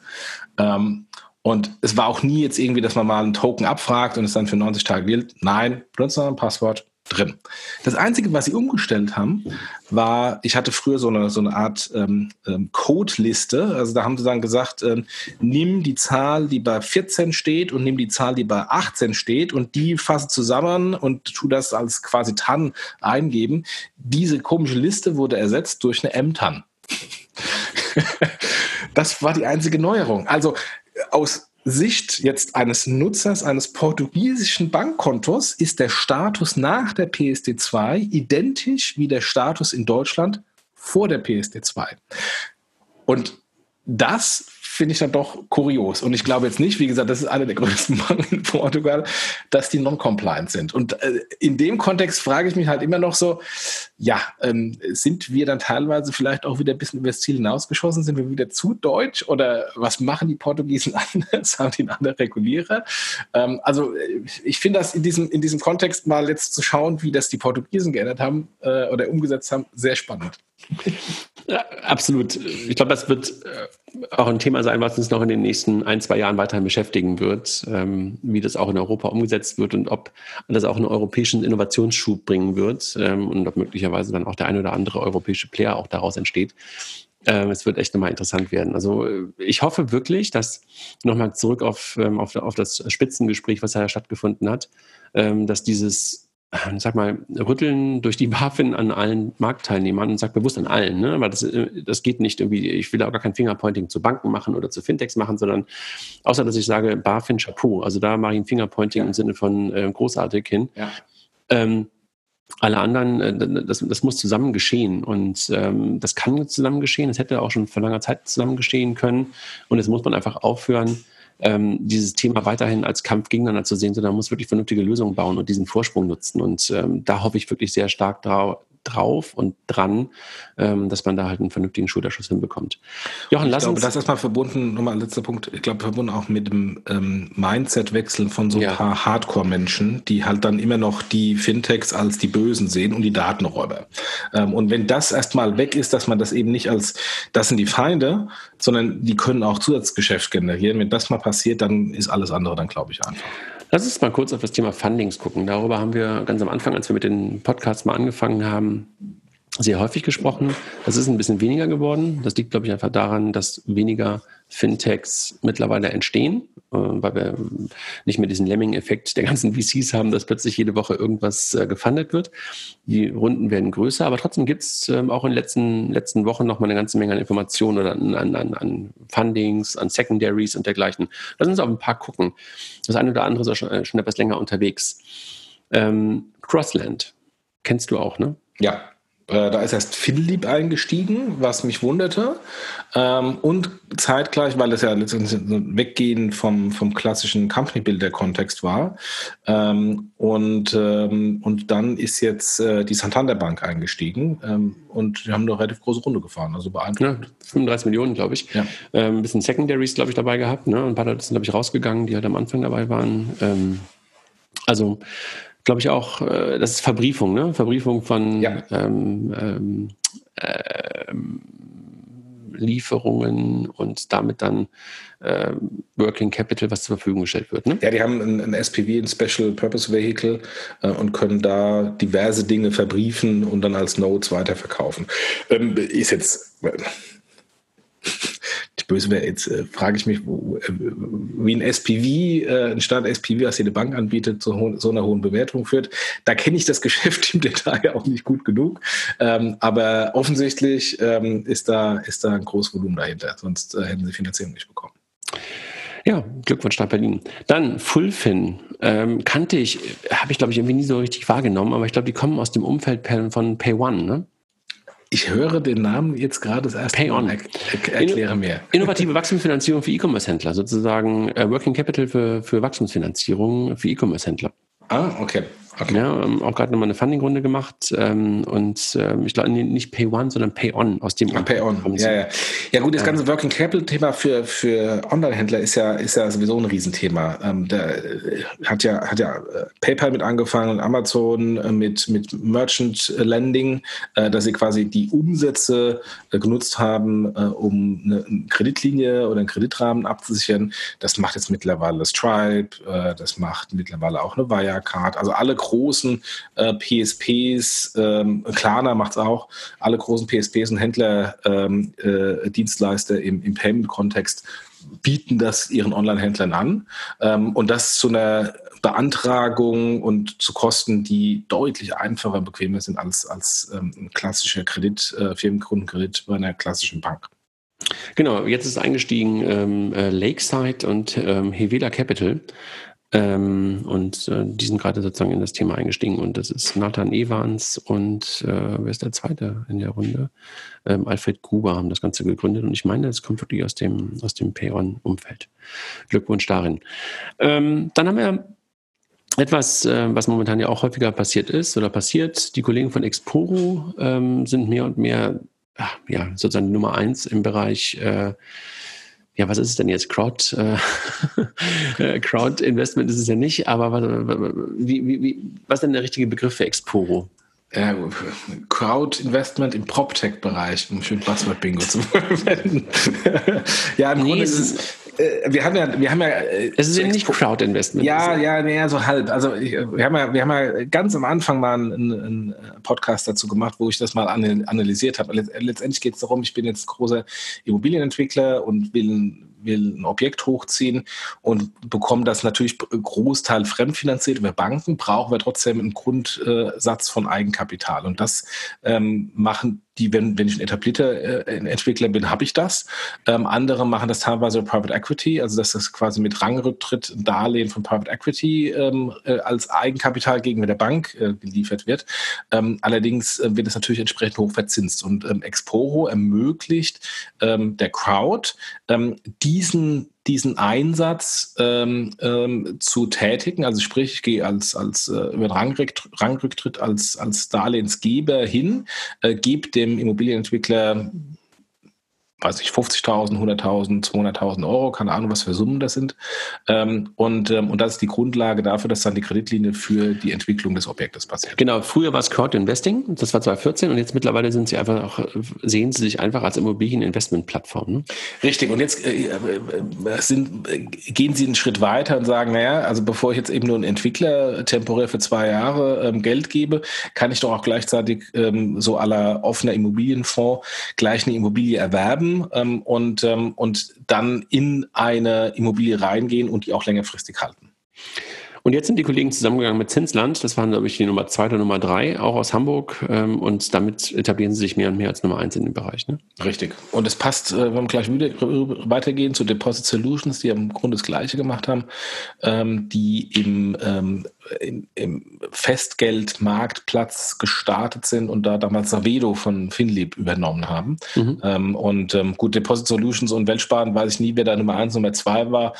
Ähm, und es war auch nie jetzt irgendwie, dass man mal einen Token abfragt und es dann für 90 Tage gilt. Nein, Benutzername, Passwort, drin. Das Einzige, was sie umgestellt haben, war, ich hatte früher so eine, so eine Art ähm, ähm, Code-Liste. Also da haben sie dann gesagt, ähm, nimm die Zahl, die bei 14 steht und nimm die Zahl, die bei 18 steht und die fasse zusammen und tu das als quasi TAN eingeben. Diese komische Liste wurde ersetzt durch eine M-TAN. [LAUGHS] das war die einzige Neuerung. Also aus Sicht jetzt eines Nutzers eines portugiesischen Bankkontos ist der Status nach der PSD2 identisch wie der Status in Deutschland vor der PSD2. Und das finde ich dann doch kurios. Und ich glaube jetzt nicht, wie gesagt, das ist eine der [LAUGHS] größten Banken in Portugal, dass die non-compliant sind. Und äh, in dem Kontext frage ich mich halt immer noch so, ja, ähm, sind wir dann teilweise vielleicht auch wieder ein bisschen über das Ziel hinausgeschossen? Sind wir wieder zu deutsch? Oder was machen die Portugiesen [LAUGHS] anders? Haben die einen anderen Regulierer? Ähm, also äh, ich finde das in diesem, in diesem Kontext mal jetzt zu schauen, wie das die Portugiesen geändert haben äh, oder umgesetzt haben, sehr spannend. Absolut. Ich glaube, das wird äh, auch ein Thema sein, was uns noch in den nächsten ein, zwei Jahren weiterhin beschäftigen wird, ähm, wie das auch in Europa umgesetzt wird und ob das auch einen europäischen Innovationsschub bringen wird ähm, und ob möglicherweise dann auch der ein oder andere europäische Player auch daraus entsteht. Ähm, es wird echt nochmal interessant werden. Also äh, ich hoffe wirklich, dass nochmal zurück auf, auf, auf das Spitzengespräch, was ja stattgefunden hat, dass dieses sag mal, rütteln durch die BaFin an allen Marktteilnehmern und sagt bewusst an allen, ne? weil das, äh, das geht nicht irgendwie, ich will auch gar kein Fingerpointing zu Banken machen oder zu Fintechs machen, sondern außer, dass ich sage BaFin Chapeau, also da mache ich ein Fingerpointing ja. im Sinne von äh, großartig hin. Ja. Ähm, alle anderen, äh, das, das muss zusammen geschehen und ähm, das kann zusammen geschehen, es hätte auch schon vor langer Zeit zusammen geschehen können und jetzt muss man einfach aufhören, ähm, dieses Thema weiterhin als Kampf gegeneinander zu sehen, sondern man muss wirklich vernünftige Lösungen bauen und diesen Vorsprung nutzen. Und ähm, da hoffe ich wirklich sehr stark drauf und dran, ähm, dass man da halt einen vernünftigen Schulterschuss hinbekommt. Jochen, lass ich glaube, uns das ist mal verbunden, nochmal letzter Punkt, ich glaube, verbunden auch mit dem ähm, Mindset-Wechseln von so ein ja. paar Hardcore-Menschen, die halt dann immer noch die Fintechs als die Bösen sehen und die Datenräuber. Ähm, und wenn das erstmal weg ist, dass man das eben nicht als, das sind die Feinde, sondern die können auch Zusatzgeschäft generieren. Wenn das mal passiert, dann ist alles andere dann, glaube ich, einfach. Lass uns mal kurz auf das Thema Fundings gucken. Darüber haben wir ganz am Anfang, als wir mit den Podcasts mal angefangen haben, sehr häufig gesprochen. Das ist ein bisschen weniger geworden. Das liegt, glaube ich, einfach daran, dass weniger Fintechs mittlerweile entstehen, äh, weil wir nicht mehr diesen Lemming-Effekt der ganzen VCs haben, dass plötzlich jede Woche irgendwas äh, gefundet wird. Die Runden werden größer, aber trotzdem gibt es ähm, auch in den letzten, letzten Wochen noch mal eine ganze Menge an Informationen oder an, an, an Fundings, an Secondaries und dergleichen. Lass uns auf ein paar gucken. Das eine oder andere ist schon, äh, schon etwas länger unterwegs. Ähm, Crossland, kennst du auch, ne? Ja, äh, da ist erst Philipp eingestiegen, was mich wunderte. Ähm, und zeitgleich, weil es ja letztendlich ein Weggehen vom, vom klassischen Company-Builder-Kontext war. Ähm, und, ähm, und dann ist jetzt äh, die Santander Bank eingestiegen und die haben eine relativ große Runde gefahren. Also beeindruckend. Ja, 35 Millionen, glaube ich. Ja. ein bisschen Secondaries, glaube ich, dabei gehabt. Ne? Ein paar Leute sind, glaube ich, rausgegangen, die halt am Anfang dabei waren. also glaube ich, auch, äh, das ist Verbriefung, ne? Verbriefung von ja. ähm, ähm, äh, Lieferungen und damit dann äh, Working Capital, was zur Verfügung gestellt wird. Ne? Ja, die haben ein, ein SPV, ein Special Purpose Vehicle äh, und können da diverse Dinge verbriefen und dann als Notes weiterverkaufen. Ähm, ist jetzt böse wäre, jetzt äh, frage ich mich, wo, äh, wie ein SPV, äh, ein Staat SPV, was jede Bank anbietet, zu so einer hohen Bewertung führt. Da kenne ich das [LAUGHS] Geschäft im Detail auch nicht gut genug. Ähm, aber offensichtlich ähm, ist, da, ist da ein großes Volumen dahinter, sonst äh, hätten sie Finanzierung nicht bekommen. Ja, Glückwunsch nach Berlin. Dann Fullfin. Ähm, kannte ich, habe ich glaube ich irgendwie nie so richtig wahrgenommen, aber ich glaube, die kommen aus dem Umfeld von PayOne, ne? Ich höre den Namen jetzt gerade das erste on. Er, er, erkläre mir. Innovative Wachstumsfinanzierung für E-Commerce-Händler, sozusagen äh, Working Capital für, für Wachstumsfinanzierung für E-Commerce-Händler. Ah, okay. Okay. Ja, ähm, auch gerade nochmal eine Funding-Runde gemacht ähm, und ähm, ich glaube nicht Pay One, sondern Pay On aus dem ah, Pay On. Ja, ja. ja gut, das ganze Working Capital-Thema für, für Online-Händler ist ja, ist ja sowieso ein Riesenthema. Ähm, da äh, hat ja, hat ja äh, PayPal mit angefangen und Amazon äh, mit, mit Merchant Lending, äh, dass sie quasi die Umsätze äh, genutzt haben, äh, um eine, eine, Kreditlinie oder einen Kreditrahmen abzusichern. Das macht jetzt mittlerweile Stripe, das macht mittlerweile auch eine Wirecard, also alle großen äh, PSPs, ähm, Klarna macht es auch, alle großen PSPs und Händler, ähm, äh, im, im Payment-Kontext bieten das ihren Online-Händlern an. Ähm, und das zu einer Beantragung und zu Kosten, die deutlich einfacher und bequemer sind als, als ähm, ein klassischer Kredit, äh, Firmenkundenkredit bei einer klassischen Bank. Genau, jetzt ist eingestiegen ähm, äh, Lakeside und ähm, Hevela Capital. Ähm, und äh, die sind gerade sozusagen in das Thema eingestiegen. Und das ist Nathan Evans und äh, wer ist der Zweite in der Runde? Ähm, Alfred Gruber haben das Ganze gegründet. Und ich meine, das kommt wirklich aus dem, aus dem Pay-On-Umfeld. Glückwunsch darin. Ähm, dann haben wir etwas, äh, was momentan ja auch häufiger passiert ist oder passiert. Die Kollegen von Exporo ähm, sind mehr und mehr ja, sozusagen Nummer eins im Bereich äh, ja, was ist es denn jetzt? Crowd, äh, [LAUGHS] Crowd Investment ist es ja nicht, aber was, wie, wie, was ist denn der richtige Begriff für Exporo? Äh, Crowd Investment im PropTech-Bereich, um schön Buzzword-Bingo zu [LAUGHS] verwenden. ja, im nee, Grunde ist es äh, wir haben ja, wir haben ja. Äh, es ist eben nicht Crowd Investment. Ja, ja, nee, so halb. Also ich, wir haben ja, wir haben ja ganz am Anfang mal einen, einen Podcast dazu gemacht, wo ich das mal analysiert habe. Letztendlich geht es darum, ich bin jetzt großer Immobilienentwickler und will will ein Objekt hochziehen und bekommen das natürlich Großteil fremdfinanziert über Banken, brauchen wir trotzdem einen Grundsatz von Eigenkapital. Und das ähm, machen die, wenn, wenn ich ein etablierter äh, Entwickler bin, habe ich das. Ähm, andere machen das teilweise Private Equity, also dass das quasi mit Rangrücktritt ein Darlehen von Private Equity ähm, äh, als Eigenkapital gegenüber der Bank äh, geliefert wird. Ähm, allerdings äh, wird es natürlich entsprechend hoch verzinst und ähm, Exporo ermöglicht ähm, der Crowd ähm, diesen diesen Einsatz ähm, ähm, zu tätigen. Also sprich, ich gehe als, als äh, über Rangrücktritt, Rangrücktritt als, als Darlehensgeber hin, äh, gebe dem Immobilienentwickler weiß ich, 50.000, 100.000, 200.000 Euro, keine Ahnung, was für Summen das sind. Ähm, und, ähm, und das ist die Grundlage dafür, dass dann die Kreditlinie für die Entwicklung des Objektes passiert. Genau, früher war es Crowd Investing, das war 2014 und jetzt mittlerweile sind sie einfach auch, sehen sie sich einfach als Immobilieninvestmentplattform. Ne? Richtig, und jetzt äh, äh sind, äh, gehen sie einen Schritt weiter und sagen, naja, also bevor ich jetzt eben nur einen Entwickler temporär für zwei Jahre ähm, Geld gebe, kann ich doch auch gleichzeitig ähm, so aller offener Immobilienfonds gleich eine Immobilie erwerben ähm, und, ähm, und dann in eine Immobilie reingehen und die auch längerfristig halten. Und jetzt sind die Kollegen zusammengegangen mit Zinsland, das waren, glaube ich, die Nummer zwei oder Nummer drei, auch aus Hamburg. Ähm, und damit etablieren sie sich mehr und mehr als Nummer eins in dem Bereich. Ne? Richtig. Und es passt, äh, wenn wir gleich wieder weitergehen zu Deposit Solutions, die im Grunde das Gleiche gemacht haben, ähm, die im, ähm, im, Festgeldmarktplatz gestartet sind und da damals Savedo von Finlieb übernommen haben. Mhm. und gut, Deposit Solutions und Weltsparen, weiß ich nie, wer da Nummer eins, Nummer zwei war.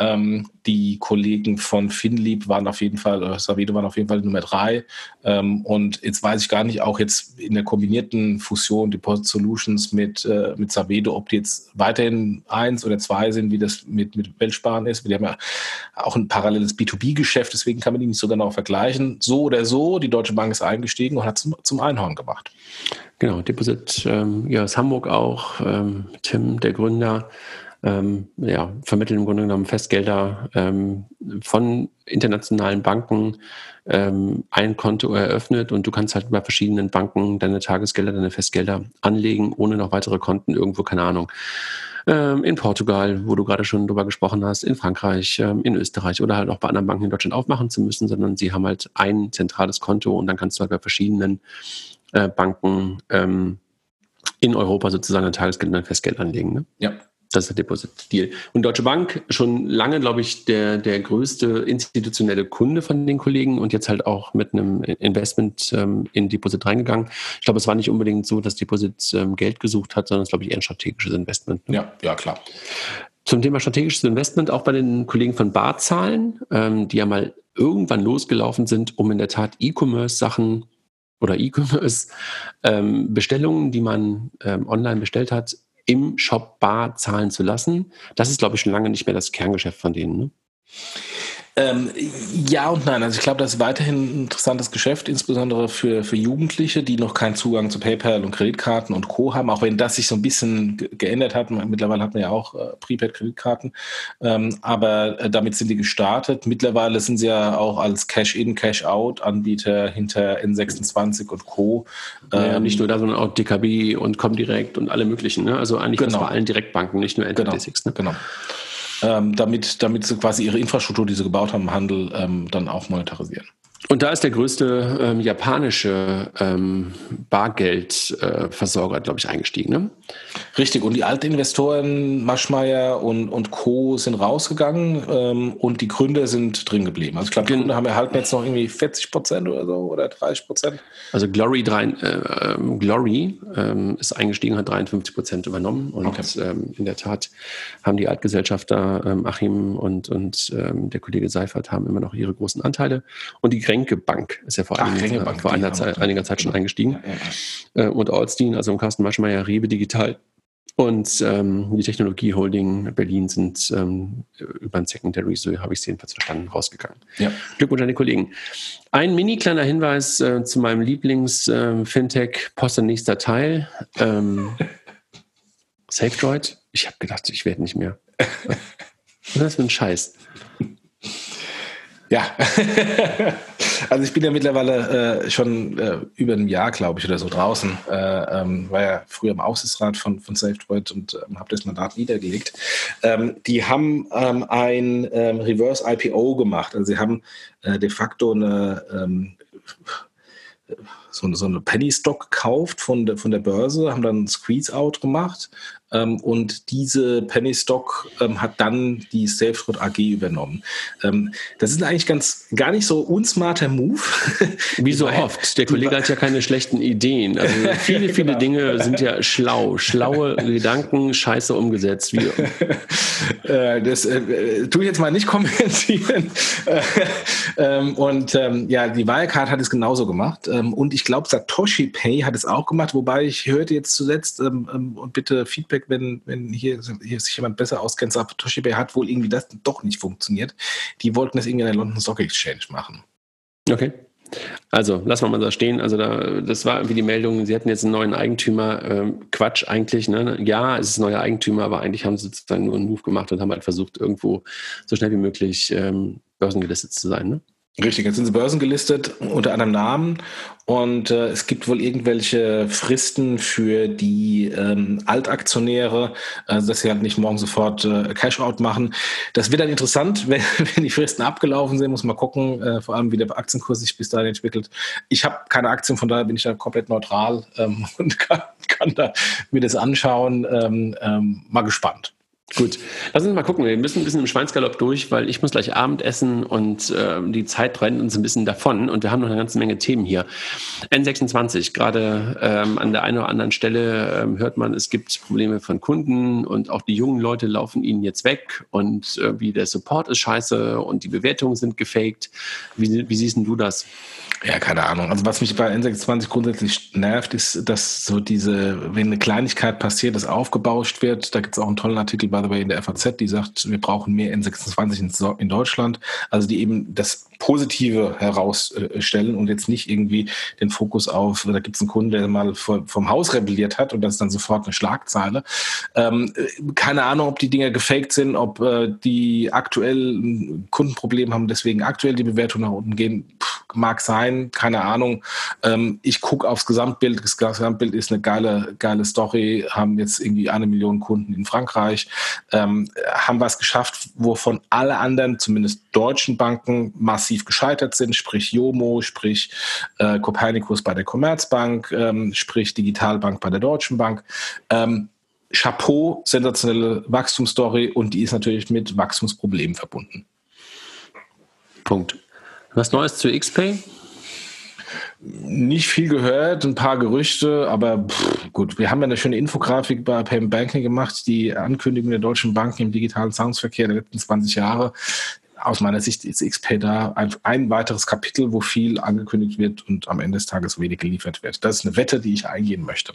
Ähm, die Kollegen von Finlieb waren auf jeden Fall, äh, Savedo waren auf jeden Fall Nummer drei. Ähm, und jetzt weiß ich gar nicht, auch jetzt in der kombinierten Fusion Deposit Solutions mit, äh, mit Savedo, ob die jetzt weiterhin eins oder zwei sind, wie das mit, mit Weltsparen ist. Wir haben ja auch ein paralleles B2B-Geschäft, deswegen kann man die nicht so genau vergleichen. So oder so, die Deutsche Bank ist eingestiegen und hat zum, zum Einhorn gemacht. Genau, Deposit ähm, ja, aus Hamburg auch. Ähm, Tim, der Gründer, ähm, ja, vermitteln im Grunde genommen Festgelder ähm, von internationalen Banken ähm, ein Konto eröffnet und du kannst halt bei verschiedenen Banken deine Tagesgelder, deine Festgelder anlegen, ohne noch weitere Konten irgendwo, keine Ahnung. Ähm, in Portugal, wo du gerade schon drüber gesprochen hast, in Frankreich, ähm, in Österreich oder halt auch bei anderen Banken in Deutschland aufmachen zu müssen, sondern sie haben halt ein zentrales Konto und dann kannst du halt bei verschiedenen äh, Banken ähm, in Europa sozusagen ein Tagesgeld und ein Festgeld anlegen. Ne? Ja, das ist der Deposit-Deal. Und Deutsche Bank schon lange, glaube ich, der, der größte institutionelle Kunde von den Kollegen und jetzt halt auch mit einem Investment ähm, in Deposit reingegangen. Ich glaube, es war nicht unbedingt so, dass Deposit ähm, Geld gesucht hat, sondern es, glaube ich, eher ein strategisches Investment. Ne? Ja, ja, klar. Zum Thema strategisches Investment auch bei den Kollegen von Barzahlen, ähm, die ja mal irgendwann losgelaufen sind, um in der Tat E-Commerce-Sachen oder E-Commerce-Bestellungen, ähm, die man ähm, online bestellt hat, im Shop bar zahlen zu lassen. Das ist, glaube ich, schon lange nicht mehr das Kerngeschäft von denen. Ne? Ähm, ja und nein. Also ich glaube, das ist weiterhin ein interessantes Geschäft, insbesondere für, für Jugendliche, die noch keinen Zugang zu PayPal und Kreditkarten und Co. haben, auch wenn das sich so ein bisschen geändert hat. Mittlerweile hat man ja auch äh, Prepaid-Kreditkarten. Ähm, aber äh, damit sind die gestartet. Mittlerweile sind sie ja auch als Cash-In, Cash-Out-Anbieter hinter N26 und Co. Ähm, ja, nicht nur da, sondern auch DKB und Comdirect und alle möglichen. Ne? Also eigentlich genau. bei allen Direktbanken, nicht nur N26. Genau. Ne? genau ähm, damit, damit sie quasi ihre Infrastruktur, die sie gebaut haben im Handel, ähm, dann auch monetarisieren. Und da ist der größte ähm, japanische ähm, Bargeldversorger, äh, glaube ich, eingestiegen. Ne? Richtig. Und die alten Investoren, Maschmeyer und, und Co. sind rausgegangen ähm, und die Gründer sind drin geblieben. Also ich glaube, die Gründer haben erhalten jetzt noch irgendwie 40 Prozent oder so oder 30 Prozent. Also Glory, drei, äh, ähm, Glory ähm, ist eingestiegen, hat 53 Prozent übernommen. Und okay. Ähm, in der Tat haben die Altgesellschafter ähm, Achim und, und der Kollege Seifert haben immer noch ihre großen Anteile. Und die Kränke Bank ist ja vor, Ach, einigen, vor einer Zeit, einiger Zeit schon eingestiegen. Ja, ja. Äh, und Allstein, also Carsten Maschmeyer, Rewe Digital und ähm, die Technologie Holding Berlin sind ähm, über ein Secondary, so habe ich es jedenfalls verstanden, rausgegangen. Ja. Glückwunsch an die Kollegen. Ein mini kleiner Hinweis äh, zu meinem Lieblings-Fintech, äh, Poster nächster Teil. Ähm, [LAUGHS] SafeDroid. Ich habe gedacht, ich werde nicht mehr. [LAUGHS] Was ist das für ein Scheiß? Ja. [LAUGHS] Also ich bin ja mittlerweile äh, schon äh, über ein Jahr, glaube ich, oder so draußen. Äh, ähm, war ja früher im Aufsichtsrat von, von SafeDroid und ähm, habe das Mandat niedergelegt. Ähm, die haben ähm, ein ähm, Reverse IPO gemacht. Also sie haben äh, de facto eine ähm, so, eine Penny Stock gekauft von der, von der Börse, haben dann ein Squeeze-Out gemacht und diese Penny Stock ähm, hat dann die SafeRoad AG übernommen. Ähm, das ist eigentlich ganz gar nicht so unsmarter Move. [LAUGHS] Wie so oft. Der Kollege hat ja keine schlechten Ideen. Also [LAUGHS] viele, viele genau. Dinge sind ja schlau. Schlaue [LAUGHS] Gedanken, scheiße umgesetzt. Wie äh, das äh, tue ich jetzt mal nicht kommentieren. ähm, und ähm, ja, die Wirecard hat es genauso gemacht. Ähm, und ich glaube, Satoshi Pay hat es auch gemacht, wobei ich hörte jetzt zuletzt, ähm, ähm, und bitte Feedback Feedback, wenn, wenn hier, hier sich jemand besser auskennt, sagt, Toshiba hat wohl irgendwie das doch nicht funktioniert. Die wollten das irgendwie in der London Stock Exchange machen. Okay. Also, lassen wir mal da stehen. Also, da, das war irgendwie die Meldung, sie hatten jetzt einen neuen Eigentümer. Ähm, Quatsch eigentlich. Ne? Ja, es ist ein neuer Eigentümer, aber eigentlich haben sie sozusagen nur einen Move gemacht und haben halt versucht, irgendwo so schnell wie möglich ähm, börsengelistet zu sein. Ne? Richtig, jetzt sind sie börsengelistet unter einem Namen und äh, es gibt wohl irgendwelche Fristen für die ähm, Altaktionäre, also dass sie halt nicht morgen sofort äh, Cash-out machen. Das wird dann interessant, [LAUGHS] wenn, wenn die Fristen abgelaufen sind, muss man gucken, äh, vor allem wie der Aktienkurs sich bis dahin entwickelt. Ich habe keine Aktien, von daher bin ich da komplett neutral ähm, [LAUGHS] und kann, kann da mir das anschauen. Ähm, ähm, mal gespannt. Gut, lass uns mal gucken. Wir müssen ein bisschen im Schweinsgalopp durch, weil ich muss gleich Abend essen und äh, die Zeit rennt uns ein bisschen davon und wir haben noch eine ganze Menge Themen hier. N26, gerade ähm, an der einen oder anderen Stelle ähm, hört man, es gibt Probleme von Kunden und auch die jungen Leute laufen ihnen jetzt weg und äh, wie der Support ist scheiße und die Bewertungen sind gefaked. Wie, wie siehst du das? Ja, keine Ahnung. Also was mich bei N26 grundsätzlich nervt, ist, dass so diese, wenn eine Kleinigkeit passiert, das aufgebauscht wird. Da gibt es auch einen tollen Artikel, by the way, in der FAZ, die sagt, wir brauchen mehr N26 in Deutschland. Also die eben das Positive herausstellen und jetzt nicht irgendwie den Fokus auf, da gibt es einen Kunden, der mal vom Haus rebelliert hat und das ist dann sofort eine Schlagzeile. Ähm, keine Ahnung, ob die Dinge gefaked sind, ob äh, die aktuell ein Kundenproblem haben, deswegen aktuell die Bewertung nach unten gehen. Puh, mag sein, keine Ahnung. Ähm, ich gucke aufs Gesamtbild. Das Gesamtbild ist eine geile, geile Story. Haben jetzt irgendwie eine Million Kunden in Frankreich, ähm, haben was geschafft, wovon alle anderen, zumindest deutschen Banken, massiv gescheitert sind. Sprich Jomo, sprich äh, Copernicus bei der Commerzbank, ähm, sprich Digitalbank bei der Deutschen Bank. Ähm, Chapeau, sensationelle Wachstumsstory und die ist natürlich mit Wachstumsproblemen verbunden. Punkt. Was Neues zu XPay? Nicht viel gehört, ein paar Gerüchte, aber pff, gut, wir haben ja eine schöne Infografik bei Payment Banking gemacht, die Ankündigung der deutschen Banken im digitalen Zahlungsverkehr der letzten 20 Jahre. Aus meiner Sicht ist XPay da ein, ein weiteres Kapitel, wo viel angekündigt wird und am Ende des Tages wenig geliefert wird. Das ist eine Wette, die ich eingehen möchte.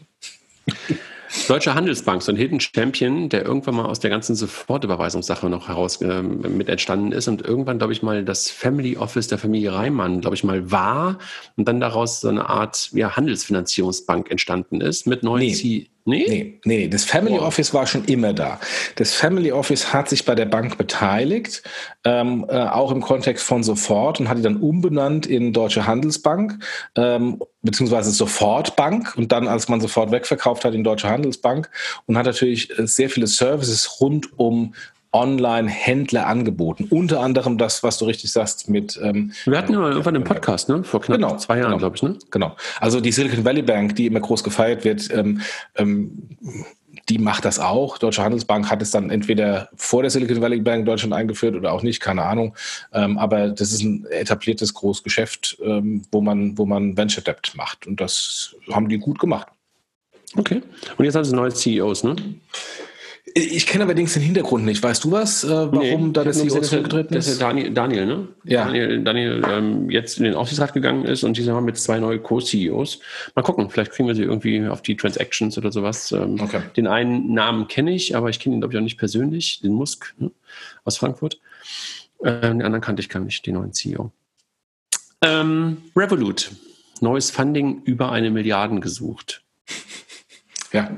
Deutsche Handelsbank, so ein Hidden Champion, der irgendwann mal aus der ganzen Sofortüberweisungssache noch heraus äh, mit entstanden ist und irgendwann, glaube ich mal, das Family Office der Familie Reimann, glaube ich mal, war und dann daraus so eine Art ja, Handelsfinanzierungsbank entstanden ist mit neuen nee. Zielen. Nee? Nee, nee, das Family wow. Office war schon immer da. Das Family Office hat sich bei der Bank beteiligt, ähm, äh, auch im Kontext von Sofort und hat die dann umbenannt in Deutsche Handelsbank, ähm, beziehungsweise Sofortbank und dann, als man sofort wegverkauft hat, in Deutsche Handelsbank und hat natürlich äh, sehr viele Services rund um Online-Händler angeboten. Unter anderem das, was du richtig sagst mit. Ähm, Wir hatten ja irgendwann einen Podcast, ne? Vor knapp genau, zwei Jahren, genau, glaube ich, ne? Genau. Also die Silicon Valley Bank, die immer groß gefeiert wird, ähm, ähm, die macht das auch. Deutsche Handelsbank hat es dann entweder vor der Silicon Valley Bank in Deutschland eingeführt oder auch nicht, keine Ahnung. Ähm, aber das ist ein etabliertes Großgeschäft, ähm, wo man, wo man Venture Debt macht. Und das haben die gut gemacht. Okay. Und jetzt haben sie neue CEOs, ne? Ich kenne allerdings den Hintergrund nicht. Weißt du was, äh, warum nee, da der CEO zurückgetreten ist? Das ist Daniel, Daniel, ne? Ja. Daniel, Daniel ähm, jetzt in den Aufsichtsrat gegangen ist und die haben jetzt zwei neue Co-CEOs. Mal gucken, vielleicht kriegen wir sie irgendwie auf die Transactions oder sowas. Ähm, okay. Den einen Namen kenne ich, aber ich kenne ihn, glaube ich, auch nicht persönlich, den Musk ne? aus Frankfurt. Ähm, den anderen kannte ich gar nicht, den neuen CEO. Ähm, Revolut, neues Funding über eine Milliarde gesucht. Ja,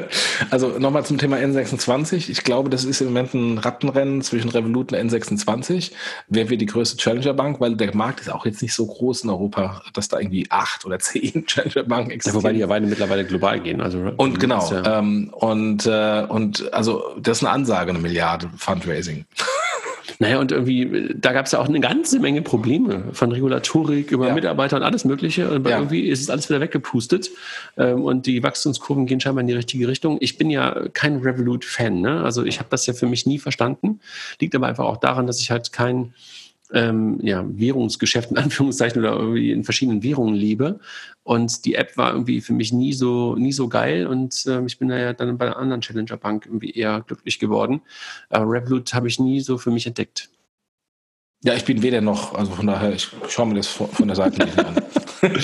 [LAUGHS] also nochmal zum Thema N26. Ich glaube, das ist im Moment ein Rattenrennen zwischen Revolut und N26. Wer wird die größte Challenger-Bank? Weil der Markt ist auch jetzt nicht so groß in Europa, dass da irgendwie acht oder [LAUGHS] zehn Challenger-Banken existieren. Ja, wobei die ja beide mittlerweile global gehen. Also und genau. Ja ähm, und, äh, und also das ist eine Ansage, eine Milliarde Fundraising. [LAUGHS] Naja, und irgendwie, da gab es ja auch eine ganze Menge Probleme von Regulatorik über ja. Mitarbeiter und alles Mögliche. Und ja. irgendwie ist es alles wieder weggepustet. Ähm, und die Wachstumskurven gehen scheinbar in die richtige Richtung. Ich bin ja kein Revolut-Fan. Ne? Also ich habe das ja für mich nie verstanden. Liegt aber einfach auch daran, dass ich halt kein ähm, ja, Währungsgeschäft in Anführungszeichen oder irgendwie in verschiedenen Währungen lebe. Und die App war irgendwie für mich nie so, nie so geil und äh, ich bin da ja dann bei einer anderen Challenger Bank irgendwie eher glücklich geworden. Aber Revolut habe ich nie so für mich entdeckt. Ja, ich bin weder noch, also von daher, ich schaue mir das von der Seite nicht an. [LAUGHS]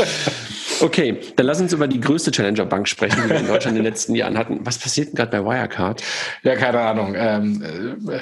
Okay, dann lass uns über die größte Challenger-Bank sprechen, die wir in Deutschland in den letzten Jahren hatten. Was passiert denn gerade bei Wirecard? Ja, keine Ahnung. Ähm, äh,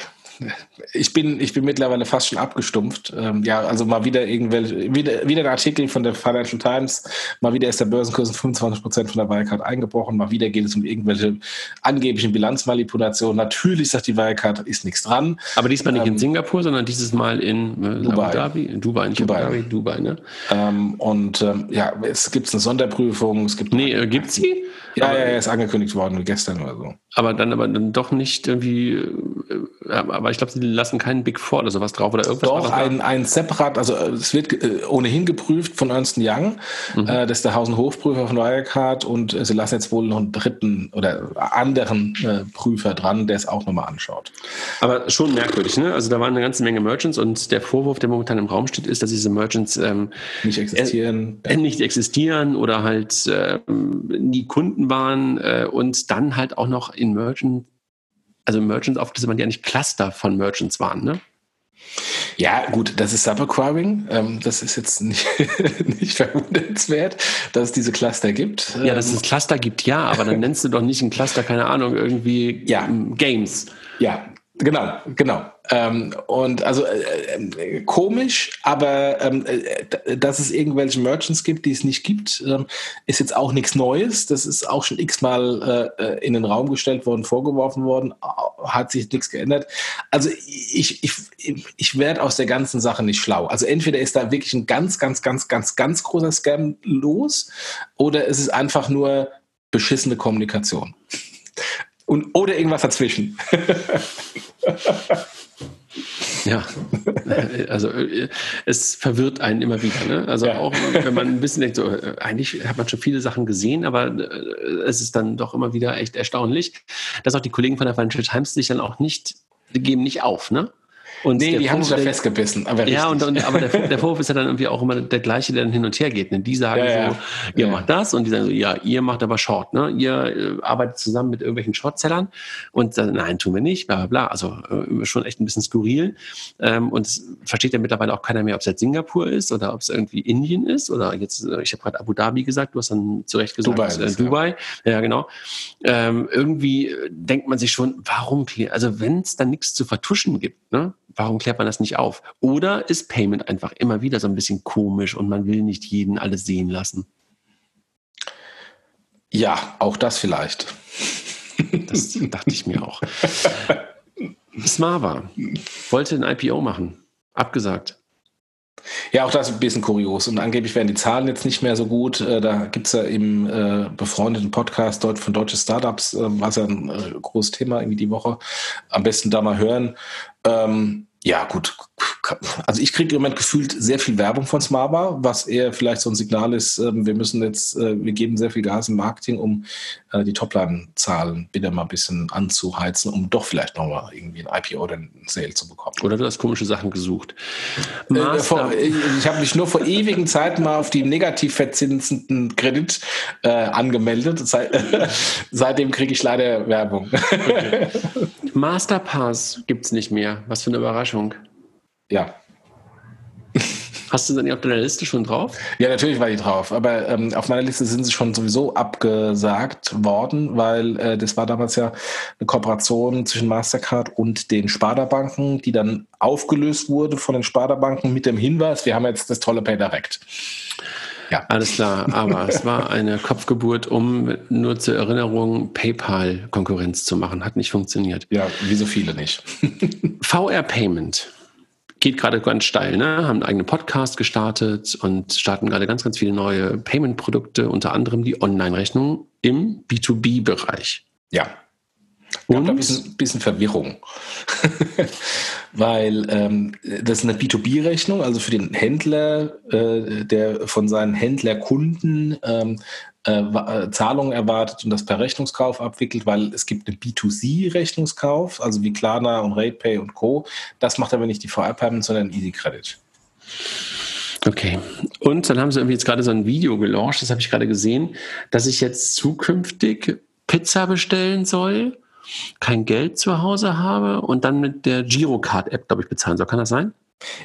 ich bin, ich bin mittlerweile fast schon abgestumpft. Ähm, ja, also mal wieder irgendwelche, wieder, wieder ein Artikel von der Financial Times, mal wieder ist der Börsenkurs um 25 Prozent von der Wirecard eingebrochen, mal wieder geht es um irgendwelche angeblichen Bilanzmanipulationen. Natürlich sagt die Wirecard, ist nichts dran. Aber diesmal nicht ähm, in Singapur, sondern dieses Mal in äh, Dubai. Abu Dhabi, in Dubai, nicht Dubai. Abu Dhabi, Dubai, ne? Ähm, und ähm, ja, es gibt eine Sonderprüfung. Es gibt nee, äh, gibt sie? Ja, aber, ja, ja, ist angekündigt worden, gestern oder so. Aber dann aber dann doch nicht irgendwie, äh, aber ich glaube, sie lassen keinen Big Four oder sowas drauf oder irgendwas. Doch, ein, ein separat, also äh, es wird äh, ohnehin geprüft von Ernst Young, mhm. äh, das ist der Hausen-Hofprüfer von Wirecard und sie lassen jetzt wohl noch einen dritten oder anderen äh, Prüfer dran, der es auch nochmal anschaut. Aber schon merkwürdig, ne? Also da waren eine ganze Menge Merchants und der Vorwurf, der momentan im Raum steht, ist, dass diese Merchants ähm, nicht existieren. Äh, nicht existieren oder halt ähm, nie Kunden waren und dann halt auch noch in Merchant, also Merchants aufgelistet waren, die eigentlich Cluster von Merchants waren, ne? Ja, gut, das ist Subacquiring. Ähm, das ist jetzt nicht, [LAUGHS] nicht verwundernswert, dass es diese Cluster gibt. Ja, dass es Cluster gibt, ja, aber dann nennst du doch nicht ein Cluster, keine Ahnung, irgendwie ja. Games. Ja, Genau, genau. Ähm, und also äh, äh, komisch, aber ähm, äh, dass es irgendwelche Merchants gibt, die es nicht gibt, ähm, ist jetzt auch nichts Neues. Das ist auch schon x-mal äh, äh in den Raum gestellt worden, vorgeworfen worden, hat sich nichts geändert. Also ich, ich, ich werde aus der ganzen Sache nicht schlau. Also entweder ist da wirklich ein ganz, ganz, ganz, ganz, ganz großer Scam los oder es ist einfach nur beschissene Kommunikation. Und, oder irgendwas dazwischen. [LAUGHS] [LAUGHS] Ja, also es verwirrt einen immer wieder. Ne? Also ja. auch wenn man ein bisschen denkt, so, eigentlich hat man schon viele Sachen gesehen, aber äh, es ist dann doch immer wieder echt erstaunlich, dass auch die Kollegen von der Financial Times sich dann auch nicht, geben nicht auf. Ne? Und nee, die haben sich da festgebissen. Aber ja, und, und, aber der, der Vorwurf ist ja dann irgendwie auch immer der gleiche, der dann hin und her geht. Ne? Die sagen ja, so, ihr ja. macht das und die sagen so, ja, ihr macht aber Short. Ne? Ihr äh, arbeitet zusammen mit irgendwelchen Shortsellern und dann, nein, tun wir nicht, bla bla bla. Also äh, schon echt ein bisschen skurril. Ähm, und es versteht ja mittlerweile auch keiner mehr, ob es jetzt Singapur ist oder ob es irgendwie Indien ist oder jetzt, äh, ich habe gerade Abu Dhabi gesagt, du hast dann zu Recht gesagt, Dubai. Äh, Dubai. Ja. ja, genau. Ähm, irgendwie denkt man sich schon, warum, also wenn es dann nichts zu vertuschen gibt, ne? Warum klärt man das nicht auf? Oder ist Payment einfach immer wieder so ein bisschen komisch und man will nicht jeden alles sehen lassen? Ja, auch das vielleicht. Das dachte ich mir auch. [LAUGHS] Smava wollte ein IPO machen. Abgesagt. Ja, auch das ist ein bisschen kurios. Und angeblich werden die Zahlen jetzt nicht mehr so gut. Äh, da gibt es ja im äh, befreundeten Podcast von Deutsche Startups, äh, war es ja ein großes Thema irgendwie die Woche. Am besten da mal hören. Ähm, ja, gut. Also ich kriege im Moment gefühlt sehr viel Werbung von Smaba, was eher vielleicht so ein Signal ist, ähm, wir müssen jetzt, äh, wir geben sehr viel Gas im Marketing, um äh, die Topline-Zahlen wieder mal ein bisschen anzuheizen, um doch vielleicht nochmal irgendwie ein IPO oder ein Sale zu bekommen. Oder du hast komische Sachen gesucht. Äh, vor, ich habe mich nur vor ewigen Zeiten mal auf die negativ verzinsenden Kredit äh, angemeldet. Seit, [LAUGHS] seitdem kriege ich leider Werbung. Okay. Masterpass gibt es nicht mehr. Was für eine Überraschung. Ja. Hast du denn auf deiner Liste schon drauf? Ja, natürlich war die drauf. Aber ähm, auf meiner Liste sind sie schon sowieso abgesagt worden, weil äh, das war damals ja eine Kooperation zwischen Mastercard und den Sparda-Banken, die dann aufgelöst wurde von den Sparda-Banken mit dem Hinweis, wir haben jetzt das tolle Pay Direct. Ja. Alles klar, aber es war eine Kopfgeburt, um nur zur Erinnerung PayPal Konkurrenz zu machen. Hat nicht funktioniert. Ja, wie so viele nicht. [LAUGHS] VR Payment geht gerade ganz steil, ne? haben einen eigenen Podcast gestartet und starten gerade ganz, ganz viele neue Payment-Produkte, unter anderem die Online-Rechnung im B2B-Bereich. Ja. Und ein bisschen, bisschen Verwirrung, [LAUGHS] weil ähm, das ist eine B2B-Rechnung, also für den Händler, äh, der von seinen Händlerkunden ähm, äh, äh, Zahlungen erwartet und das per Rechnungskauf abwickelt, weil es gibt einen B2C-Rechnungskauf, also wie Klarna und RatePay und Co. Das macht aber nicht die VR-Payment, sondern Easy Credit. Okay. Und dann haben sie irgendwie jetzt gerade so ein Video gelauncht, das habe ich gerade gesehen, dass ich jetzt zukünftig Pizza bestellen soll, kein Geld zu Hause habe und dann mit der Girocard-App, glaube ich, bezahlen soll. Kann das sein?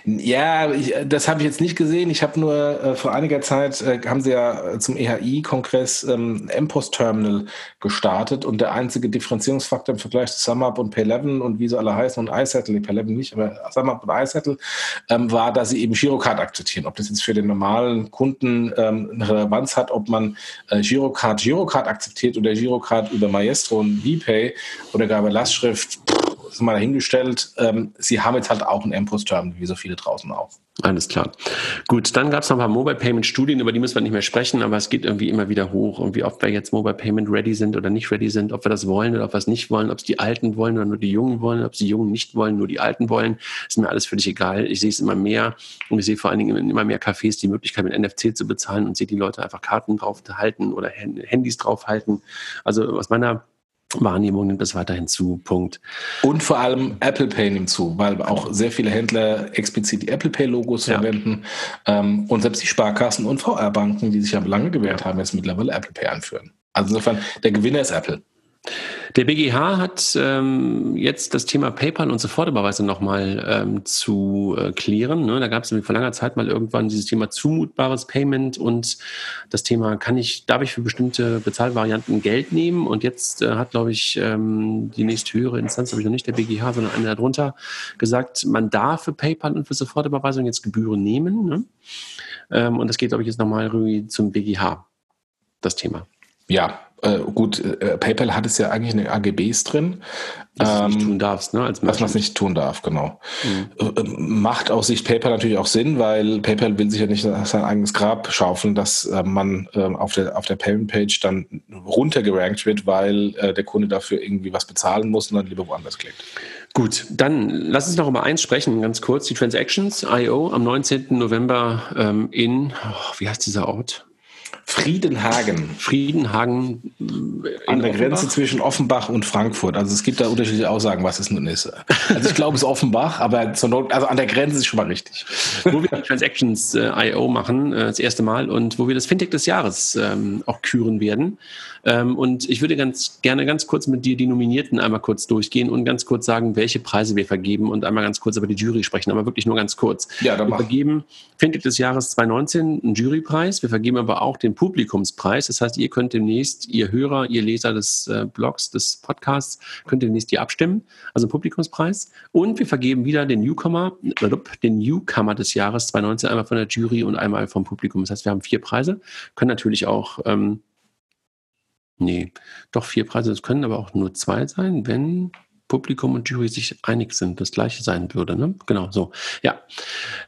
Ja, ich, das habe ich jetzt nicht gesehen. Ich habe nur äh, vor einiger Zeit äh, haben sie ja zum EHI-Kongress ähm, MPOS-Terminal gestartet und der einzige Differenzierungsfaktor im Vergleich zu SumUp und Pay11 und wie sie alle heißen und iSettle, Pay11 nicht, aber SumUp und iSettle, ähm, war, dass sie eben Girocard akzeptieren. Ob das jetzt für den normalen Kunden ähm, eine Relevanz hat, ob man äh, Girocard Girocard akzeptiert oder Girocard über Maestro und VPay oder gar über Lastschrift, ist mal dahingestellt. Ähm, sie haben jetzt halt auch ein M-Post-Terminal, wie so viele draußen auch. Alles klar. Gut, dann gab es noch ein paar Mobile Payment Studien, über die müssen wir nicht mehr sprechen, aber es geht irgendwie immer wieder hoch, irgendwie ob wir jetzt Mobile Payment ready sind oder nicht ready sind, ob wir das wollen oder ob wir es nicht wollen, ob es die Alten wollen oder nur die Jungen wollen, ob es die Jungen nicht wollen, nur die Alten wollen, ist mir alles völlig egal. Ich sehe es immer mehr und ich sehe vor allen Dingen in immer mehr Cafés die Möglichkeit mit NFC zu bezahlen und sehe die Leute einfach Karten drauf halten oder Handys drauf halten. Also aus meiner Wahrnehmung nimmt es weiterhin zu. Punkt. Und vor allem Apple Pay nimmt zu, weil auch sehr viele Händler explizit die Apple Pay Logos ja. verwenden ähm, und selbst die Sparkassen und VR-Banken, die sich ja lange gewehrt haben, jetzt mittlerweile Apple Pay anführen. Also insofern, der Gewinner ist Apple. Der BGH hat ähm, jetzt das Thema PayPal und Sofortüberweisung nochmal ähm, zu äh, klären. Ne? Da gab es vor langer Zeit mal irgendwann dieses Thema zumutbares Payment und das Thema, kann ich, darf ich für bestimmte Bezahlvarianten Geld nehmen? Und jetzt äh, hat, glaube ich, ähm, die nächste höhere Instanz, habe ich noch nicht der BGH, sondern eine darunter, gesagt, man darf für PayPal und für Sofortüberweisung jetzt Gebühren nehmen. Ne? Ähm, und das geht, glaube ich, jetzt nochmal zum BGH, das Thema. Ja, äh, gut, äh, PayPal hat es ja eigentlich in den AGBs drin. Dass ähm, du nicht tun darfst, ne? Als dass man es nicht tun darf, genau. Mhm. Äh, macht aus Sicht PayPal natürlich auch Sinn, weil PayPal will sich ja nicht sein eigenes Grab schaufeln, dass äh, man ähm, auf der, auf der Payment-Page dann runtergerankt wird, weil äh, der Kunde dafür irgendwie was bezahlen muss und dann lieber woanders klickt. Gut, dann lass uns noch über eins sprechen, ganz kurz. Die Transactions IO am 19. November ähm, in, oh, wie heißt dieser Ort? Friedenhagen. Friedenhagen. An der Grenze zwischen Offenbach und Frankfurt. Also es gibt da unterschiedliche Aussagen, was es nun ist. Also ich glaube, es ist Offenbach, aber zur Not, also an der Grenze ist schon mal richtig. Wo wir die Transactions äh, IO machen, äh, das erste Mal und wo wir das Fintech des Jahres ähm, auch küren werden. Ähm, und ich würde ganz gerne ganz kurz mit dir die Nominierten einmal kurz durchgehen und ganz kurz sagen, welche Preise wir vergeben und einmal ganz kurz über die Jury sprechen, aber wirklich nur ganz kurz. Ja, dann wir vergeben Fintech des Jahres 2019 einen Jurypreis. Wir vergeben aber auch den Publikumspreis. Das heißt, ihr könnt demnächst, ihr Hörer, ihr Leser des äh, Blogs, des Podcasts, könnt demnächst hier abstimmen. Also einen Publikumspreis. Und wir vergeben wieder den Newcomer, äh, den Newcomer des Jahres 2019 einmal von der Jury und einmal vom Publikum. Das heißt, wir haben vier Preise. Können natürlich auch ähm, Nee, doch vier Preise. Das können aber auch nur zwei sein, wenn Publikum und Jury sich einig sind, das gleiche sein würde. Ne? Genau, so. Ja,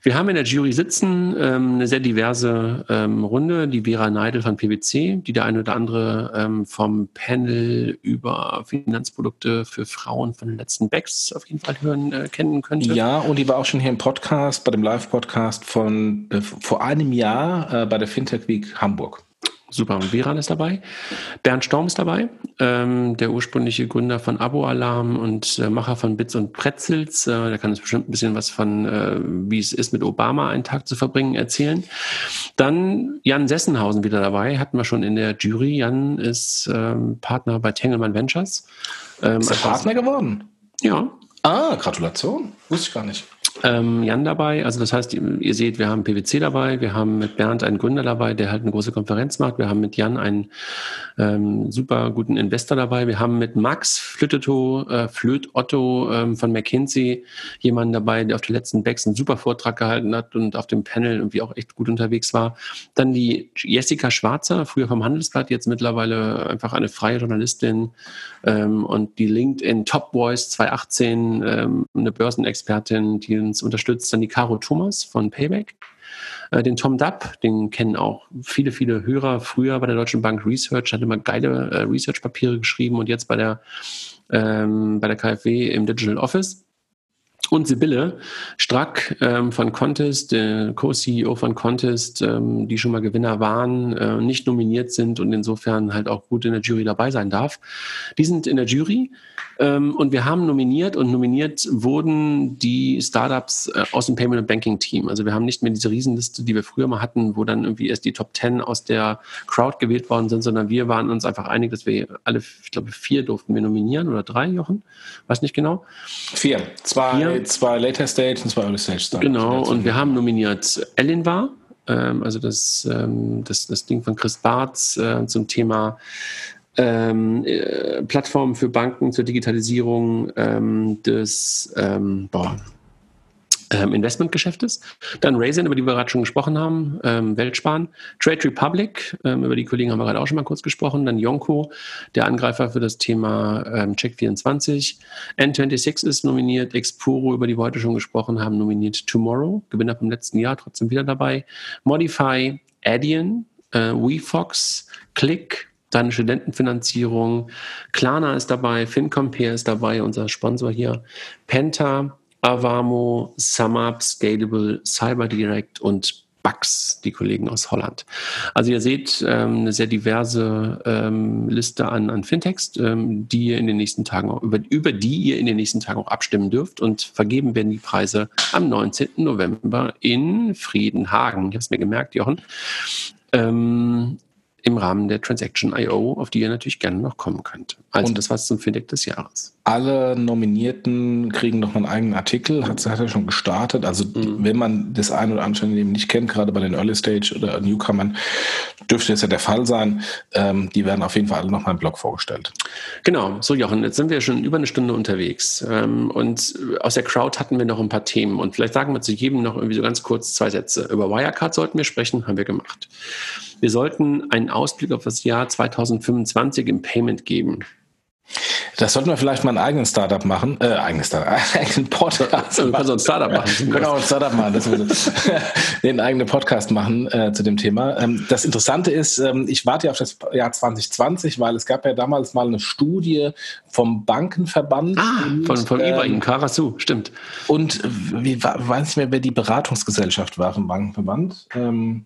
wir haben in der Jury sitzen ähm, eine sehr diverse ähm, Runde. Die Vera Neidel von PwC, die der eine oder andere ähm, vom Panel über Finanzprodukte für Frauen von den letzten Backs auf jeden Fall hören äh, kennen könnte. Ja, und die war auch schon hier im Podcast, bei dem Live-Podcast von äh, vor einem Jahr äh, bei der Fintech Week Hamburg. Super. Und Viran ist dabei. Bernd Storm ist dabei, ähm, der ursprüngliche Gründer von Abo Alarm und äh, Macher von Bits und Pretzels. Äh, der kann uns bestimmt ein bisschen was von, äh, wie es ist, mit Obama einen Tag zu verbringen, erzählen. Dann Jan Sessenhausen wieder dabei, hatten wir schon in der Jury. Jan ist ähm, Partner bei Tengelmann Ventures. Ähm, ist er Partner geworden? Ja. Ah, Gratulation. Wusste ich gar nicht. Ähm, Jan dabei. Also das heißt, ihr seht, wir haben PwC dabei, wir haben mit Bernd einen Gründer dabei, der halt eine große Konferenz macht. Wir haben mit Jan einen ähm, super guten Investor dabei. Wir haben mit Max Flöteto, äh, Flöt Otto ähm, von McKinsey jemanden dabei, der auf der letzten Becks einen super Vortrag gehalten hat und auf dem Panel irgendwie auch echt gut unterwegs war. Dann die Jessica Schwarzer, früher vom Handelsblatt, jetzt mittlerweile einfach eine freie Journalistin ähm, und die LinkedIn Top Voice 2018, ähm, eine Börsenexpertin, die uns unterstützt. Dann die Caro Thomas von Payback. Äh, den Tom Dupp, den kennen auch viele, viele Hörer. Früher bei der Deutschen Bank Research, hat immer geile äh, Research-Papiere geschrieben und jetzt bei der, ähm, bei der KfW im Digital Office. Und Sibylle Strack ähm, von Contest, der Co-CEO von Contest, ähm, die schon mal Gewinner waren, äh, nicht nominiert sind und insofern halt auch gut in der Jury dabei sein darf. Die sind in der Jury ähm, und wir haben nominiert und nominiert wurden die Startups äh, aus dem Payment and Banking Team. Also wir haben nicht mehr diese Riesenliste, die wir früher mal hatten, wo dann irgendwie erst die Top 10 aus der Crowd gewählt worden sind, sondern wir waren uns einfach einig, dass wir alle, ich glaube, vier durften wir nominieren oder drei, Jochen? Weiß nicht genau. Vier. Zwei. Vier zwei Later Stage und zwei Early Stage Startups. Genau, und wir haben nominiert Ellen war, ähm, also das, ähm, das, das Ding von Chris Bartz äh, zum Thema ähm, äh, Plattformen für Banken zur Digitalisierung ähm, des, ähm, boah, ähm, Investmentgeschäftes. Dann Raisin, über die wir gerade schon gesprochen haben, ähm, Weltsparen. Trade Republic, ähm, über die Kollegen haben wir gerade auch schon mal kurz gesprochen. Dann Yonko, der Angreifer für das Thema ähm, Check24. N26 ist nominiert. Expuro, über die wir heute schon gesprochen haben, nominiert Tomorrow. Gewinner vom letzten Jahr, trotzdem wieder dabei. Modify, Adyen, äh, WeFox, Click, dann Studentenfinanzierung. Klarna ist dabei, FinCompare ist dabei, unser Sponsor hier. Penta, Avamo, SumUp, Scalable, CyberDirect und Bugs, die Kollegen aus Holland. Also ihr seht ähm, eine sehr diverse ähm, Liste an, an Fintechs, ähm, die ihr in den nächsten Tagen auch, über, über die ihr in den nächsten Tagen auch abstimmen dürft und vergeben werden die Preise am 19. November in Friedenhagen. Ich habe es mir gemerkt, Jochen. Ähm, im Rahmen der Transaction IO, auf die ihr natürlich gerne noch kommen könnt. Also und das war's zum Fintech des Jahres. Alle Nominierten kriegen noch einen eigenen Artikel, hat, hat er schon gestartet. Also mhm. wenn man das ein oder andere eben nicht kennt, gerade bei den Early Stage oder Newcomern, dürfte das ja der Fall sein. Ähm, die werden auf jeden Fall alle noch mal im Blog vorgestellt. Genau, so Jochen, jetzt sind wir schon über eine Stunde unterwegs. Ähm, und aus der Crowd hatten wir noch ein paar Themen. Und vielleicht sagen wir zu jedem noch irgendwie so ganz kurz zwei Sätze. Über Wirecard sollten wir sprechen, haben wir gemacht. Wir sollten einen Ausblick auf das Jahr 2025 im Payment geben. Das sollten wir vielleicht mal einen eigenen Startup machen, äh, eigenen Startup, einen [LAUGHS] eigenen Podcast. Wir können so ein Startup machen. [LAUGHS] Genau, ein Startup machen. Das den [LAUGHS] eigenen Podcast machen äh, zu dem Thema. Ähm, das Interessante ist, ähm, ich warte ja auf das Jahr 2020, weil es gab ja damals mal eine Studie vom Bankenverband. Ah, und, von, von ähm, Ibrahim Karasu, stimmt. Und wie weiß nicht mehr, wer die Beratungsgesellschaft war vom Bankenverband. Ähm,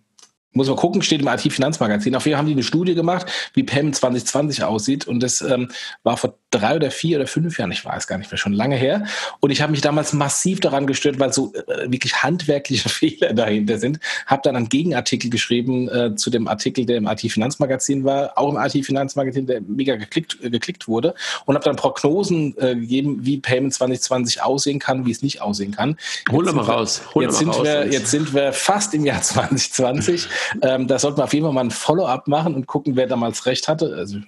muss man gucken, steht im IT-Finanzmagazin. Auf jeden Fall haben die eine Studie gemacht, wie PEM 2020 aussieht. Und das ähm, war vor drei oder vier oder fünf Jahren, ich weiß gar nicht mehr, schon lange her. Und ich habe mich damals massiv daran gestört, weil so äh, wirklich handwerkliche [LAUGHS] Fehler dahinter sind. Habe dann einen Gegenartikel geschrieben äh, zu dem Artikel, der im IT-Finanzmagazin war, auch im IT-Finanzmagazin, der mega geklickt, äh, geklickt wurde. Und habe dann Prognosen äh, gegeben, wie Payment 2020 aussehen kann, wie es nicht aussehen kann. Hol doch mal raus. Hol jetzt, sind raus, wir, jetzt sind wir fast im Jahr 2020. [LAUGHS] Ähm, da sollten wir auf jeden Fall mal ein Follow-up machen und gucken, wer damals recht hatte. Also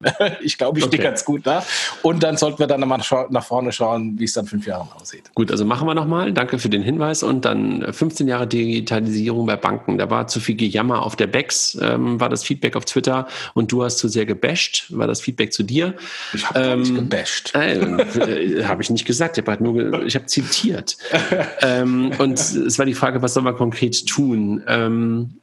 [LAUGHS] ich glaube, ich okay. stehe ganz gut da. Und dann sollten wir dann nochmal nach vorne schauen, wie es dann fünf Jahre aussieht. Gut, also machen wir nochmal. Danke für den Hinweis. Und dann 15 Jahre Digitalisierung bei Banken. Da war zu viel Gejammer auf der BEX, ähm, war das Feedback auf Twitter. Und du hast zu sehr gebasht, war das Feedback zu dir. Ich habe ähm, nicht gebasht. Äh, äh, habe ich nicht gesagt. Ich habe halt nur, ich habe zitiert. [LAUGHS] ähm, und es war die Frage, was soll man konkret tun? Ähm,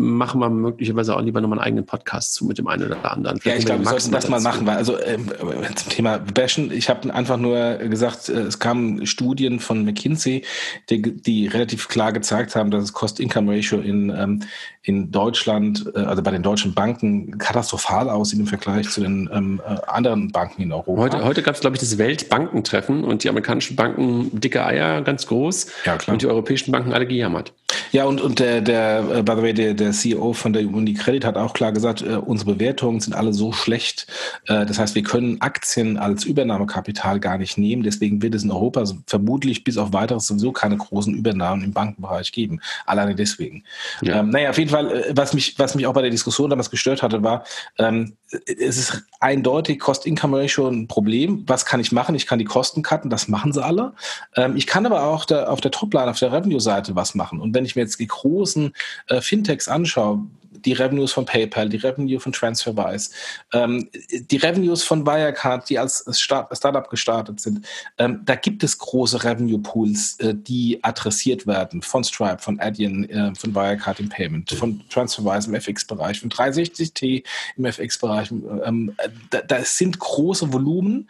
machen wir möglicherweise auch lieber nochmal einen eigenen Podcast zu mit dem einen oder anderen. Vielleicht ja, ich glaube, wir sollten das mal machen, weil also ähm, zum Thema Bashen, ich habe einfach nur gesagt, äh, es kamen Studien von McKinsey, die, die relativ klar gezeigt haben, dass das Cost-Income-Ratio in, ähm, in Deutschland, äh, also bei den deutschen Banken, katastrophal aussieht im Vergleich zu den ähm, äh, anderen Banken in Europa. Heute, heute gab es, glaube ich, das Weltbankentreffen und die amerikanischen Banken dicke Eier, ganz groß. Ja, klar. Und die europäischen Banken alle gejammert. Ja, und, und der, der, by the way, der, der der CEO von der UniCredit hat auch klar gesagt, äh, unsere Bewertungen sind alle so schlecht. Äh, das heißt, wir können Aktien als Übernahmekapital gar nicht nehmen. Deswegen wird es in Europa vermutlich bis auf weiteres sowieso keine großen Übernahmen im Bankenbereich geben. Alleine deswegen. Ja. Ähm, naja, auf jeden Fall, äh, was mich, was mich auch bei der Diskussion damals gestört hatte, war, ähm, es ist eindeutig Cost-Income-Ratio ein Problem. Was kann ich machen? Ich kann die Kosten cutten, das machen sie alle. Ähm, ich kann aber auch der, auf der Topline, auf der Revenue-Seite was machen. Und wenn ich mir jetzt die großen äh, Fintechs anschaue, die Revenues von PayPal, die Revenue von TransferWise, ähm, die Revenues von Wirecard, die als Start Startup gestartet sind. Ähm, da gibt es große Revenue Pools, äh, die adressiert werden von Stripe, von Adyen, äh, von Wirecard im Payment, von TransferWise im FX-Bereich, von 360T im FX-Bereich. Ähm, da, da sind große Volumen,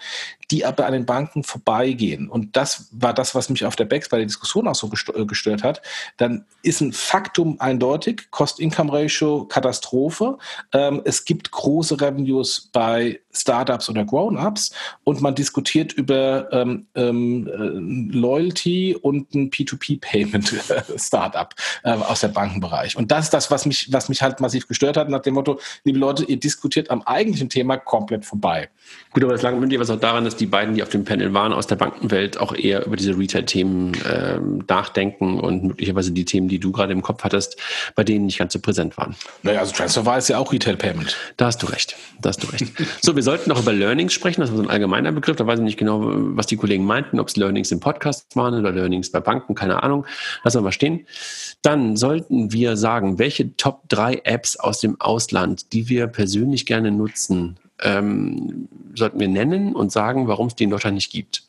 die aber an den Banken vorbeigehen. Und das war das, was mich auf der BEX bei der Diskussion auch so äh, gestört hat. Dann ist ein Faktum eindeutig, Cost-Income-Ratio, Katastrophe. Ähm, es gibt große Revenues bei Startups oder Grown-ups und man diskutiert über ähm, ähm, äh, Loyalty und ein P2P-Payment-Startup [LAUGHS] äh, aus der Bankenbereich. Und das ist das, was mich, was mich halt massiv gestört hat, nach dem Motto, liebe Leute, ihr diskutiert am eigentlichen Thema komplett vorbei. Gut, aber das lag was auch daran, dass die beiden, die auf dem Panel waren aus der Bankenwelt, auch eher über diese Retail-Themen ähm, nachdenken und möglicherweise die Themen, die du gerade im Kopf hattest, bei denen nicht ganz so präsent waren. Naja, also Transfer ist ja auch Retail-Payment. Da hast du recht. Da hast du recht. [LAUGHS] so, wir sollten noch über Learnings sprechen. Das war so ein allgemeiner Begriff. Da weiß ich nicht genau, was die Kollegen meinten, ob es Learnings im Podcast waren oder Learnings bei Banken, keine Ahnung. Lassen wir mal stehen. Dann sollten wir sagen, welche Top 3 Apps aus dem Ausland, die wir persönlich gerne nutzen, ähm, sollten wir nennen und sagen, warum es die in Deutschland nicht gibt.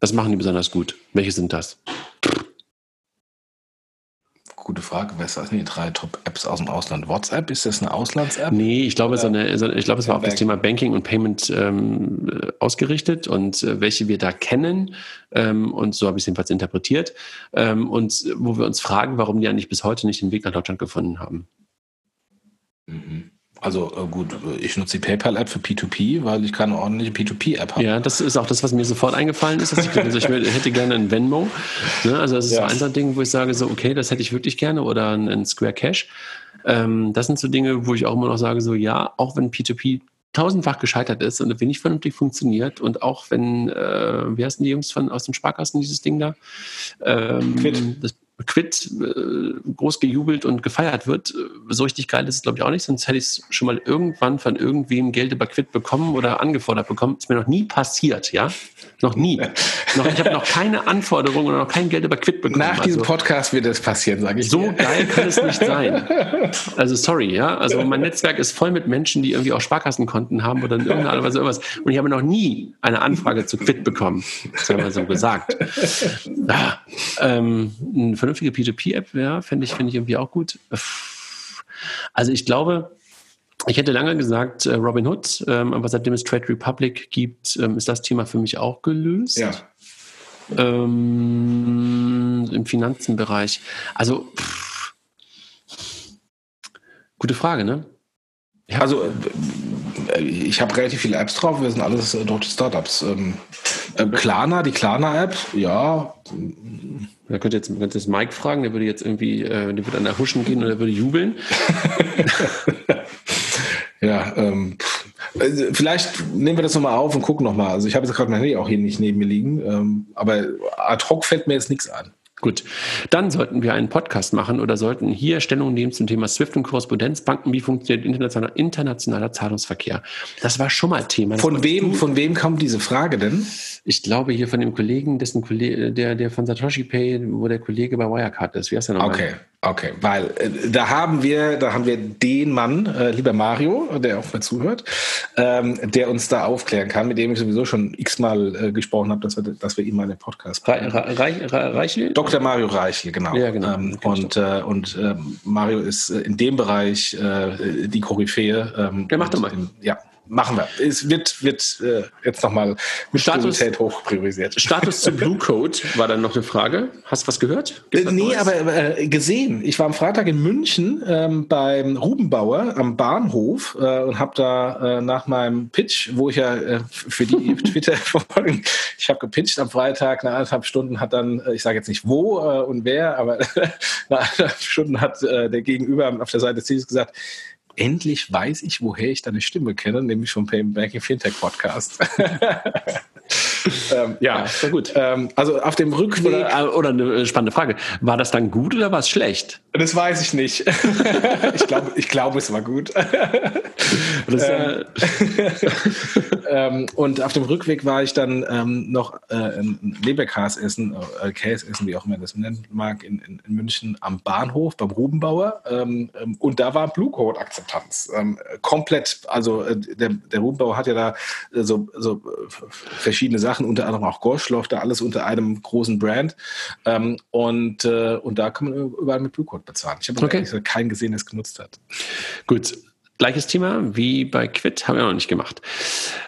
Was machen die besonders gut? Welche sind das? Gute Frage. Was sind die drei Top-Apps aus dem Ausland? WhatsApp, ist das eine Auslands-App? Nee, ich glaube, so eine, so, ich glaube es war auf das Thema Banking und Payment ähm, ausgerichtet und äh, welche wir da kennen. Ähm, und so habe ich es jedenfalls interpretiert. Ähm, und wo wir uns fragen, warum die eigentlich bis heute nicht den Weg nach Deutschland gefunden haben. Mhm. Also äh, gut, ich nutze die PayPal-App für P2P, weil ich keine ordentliche P2P-App habe. Ja, das ist auch das, was mir sofort eingefallen ist. Ich, also ich, hätte gerne ein Venmo. Ne? Also das ist ja. so ein Ding, wo ich sage, so okay, das hätte ich wirklich gerne oder ein, ein Square Cash. Ähm, das sind so Dinge, wo ich auch immer noch sage, so ja, auch wenn P2P tausendfach gescheitert ist und nicht vernünftig funktioniert und auch wenn, äh, wie heißen die Jungs von aus den Sparkassen dieses Ding da? Ähm, Quid. Das Quid äh, groß gejubelt und gefeiert wird. So richtig geil ist es, glaube ich, auch nicht, sonst hätte ich es schon mal irgendwann von irgendwem Geld über Quid bekommen oder angefordert bekommen. Ist mir noch nie passiert, ja? Noch nie. noch, ich habe noch keine Anforderung oder noch kein Geld über Quid bekommen. Nach diesem also, Podcast wird es passieren, sage ich. So dir. geil kann es nicht sein. [LAUGHS] Also sorry, ja. Also mein Netzwerk ist voll mit Menschen, die irgendwie auch Sparkassenkonten haben oder in irgendeiner Weise irgendwas. Und ich habe noch nie eine Anfrage zu Quid bekommen. Das haben wir so gesagt. Ah, ähm, eine vernünftige P2P-App, ja, fände ich, find ich irgendwie auch gut. Also ich glaube, ich hätte lange gesagt äh, Robin Hood, ähm, aber seitdem es Trade Republic gibt, ähm, ist das Thema für mich auch gelöst. Ja. Ähm, Im Finanzenbereich. Also, pff, gute Frage, ne? Ja. Also, äh, ich habe relativ viele Apps drauf, wir sind alles äh, deutsche Startups. Ähm, äh, Klarna, die Klarna-App, ja. Da könnte jetzt, könnte jetzt Mike fragen, der würde jetzt irgendwie, äh, der würde an der Huschen gehen und der würde jubeln. [LAUGHS] Ja, ähm, also vielleicht nehmen wir das nochmal auf und gucken nochmal. Also ich habe jetzt gerade mein Handy auch hier nicht neben mir liegen, ähm, aber ad hoc fällt mir jetzt nichts an. Gut, dann sollten wir einen Podcast machen oder sollten hier Stellung nehmen zum Thema SWIFT und Korrespondenzbanken. Wie funktioniert internationaler, internationaler Zahlungsverkehr? Das war schon mal Thema. von wem, von wem kommt diese Frage denn? Ich glaube hier von dem Kollegen, dessen Kollege, der, der von Satoshi Pay, wo der Kollege bei Wirecard ist. Wie heißt der nochmal? Okay. Okay, weil äh, da haben wir, da haben wir den Mann, äh, lieber Mario, der auch mal zuhört, ähm, der uns da aufklären kann, mit dem ich sowieso schon x-mal äh, gesprochen habe, dass wir, dass wir ihm mal einen Podcast Re Re Re Reichel? Dr. Mario Reichel, genau. Ja, genau. Ähm, und äh, und äh, Mario ist äh, in dem Bereich äh, die Koryphäe. Ähm, der macht doch mal. ja. Machen wir. Es wird, wird äh, jetzt nochmal mit Status- Priorität hoch priorisiert. Status zu Blue Code war dann noch eine Frage. Hast du was gehört? Äh, Gibt's was nee, aber äh, gesehen. Ich war am Freitag in München ähm, beim Rubenbauer am Bahnhof äh, und habe da äh, nach meinem Pitch, wo ich ja äh, für die Twitter [LAUGHS] verfolgen, ich habe gepitcht am Freitag, nach anderthalb Stunden hat dann, äh, ich sage jetzt nicht wo äh, und wer, aber [LAUGHS] nach anderthalb Stunden hat äh, der Gegenüber auf der Seite des Ziels gesagt, endlich weiß ich, woher ich deine Stimme kenne, nämlich vom Banking Fintech Podcast. [LAUGHS] [LAUGHS] ähm, ja, Ja, gut. ähm, also auf dem Rückweg. Oder, oder eine spannende Frage. War das dann gut oder war es schlecht? Das weiß ich nicht. [LAUGHS] ich glaube, ich glaube, es war gut. [LAUGHS] Das, äh, ähm, und auf dem Rückweg war ich dann ähm, noch äh, ein Leberkas essen, äh, Käse essen, wie auch immer das nennen mag, in, in, in München am Bahnhof beim Rubenbauer. Ähm, ähm, und da war Blue Code Akzeptanz. Ähm, komplett, also äh, der, der Rubenbauer hat ja da äh, so, so äh, verschiedene Sachen, unter anderem auch Gorschloff, da alles unter einem großen Brand. Ähm, und, äh, und da kann man überall mit Blue Code bezahlen. Ich habe Okay. keinen gesehen, der es genutzt hat. Gut. Gleiches Thema wie bei Quid, haben wir noch nicht gemacht.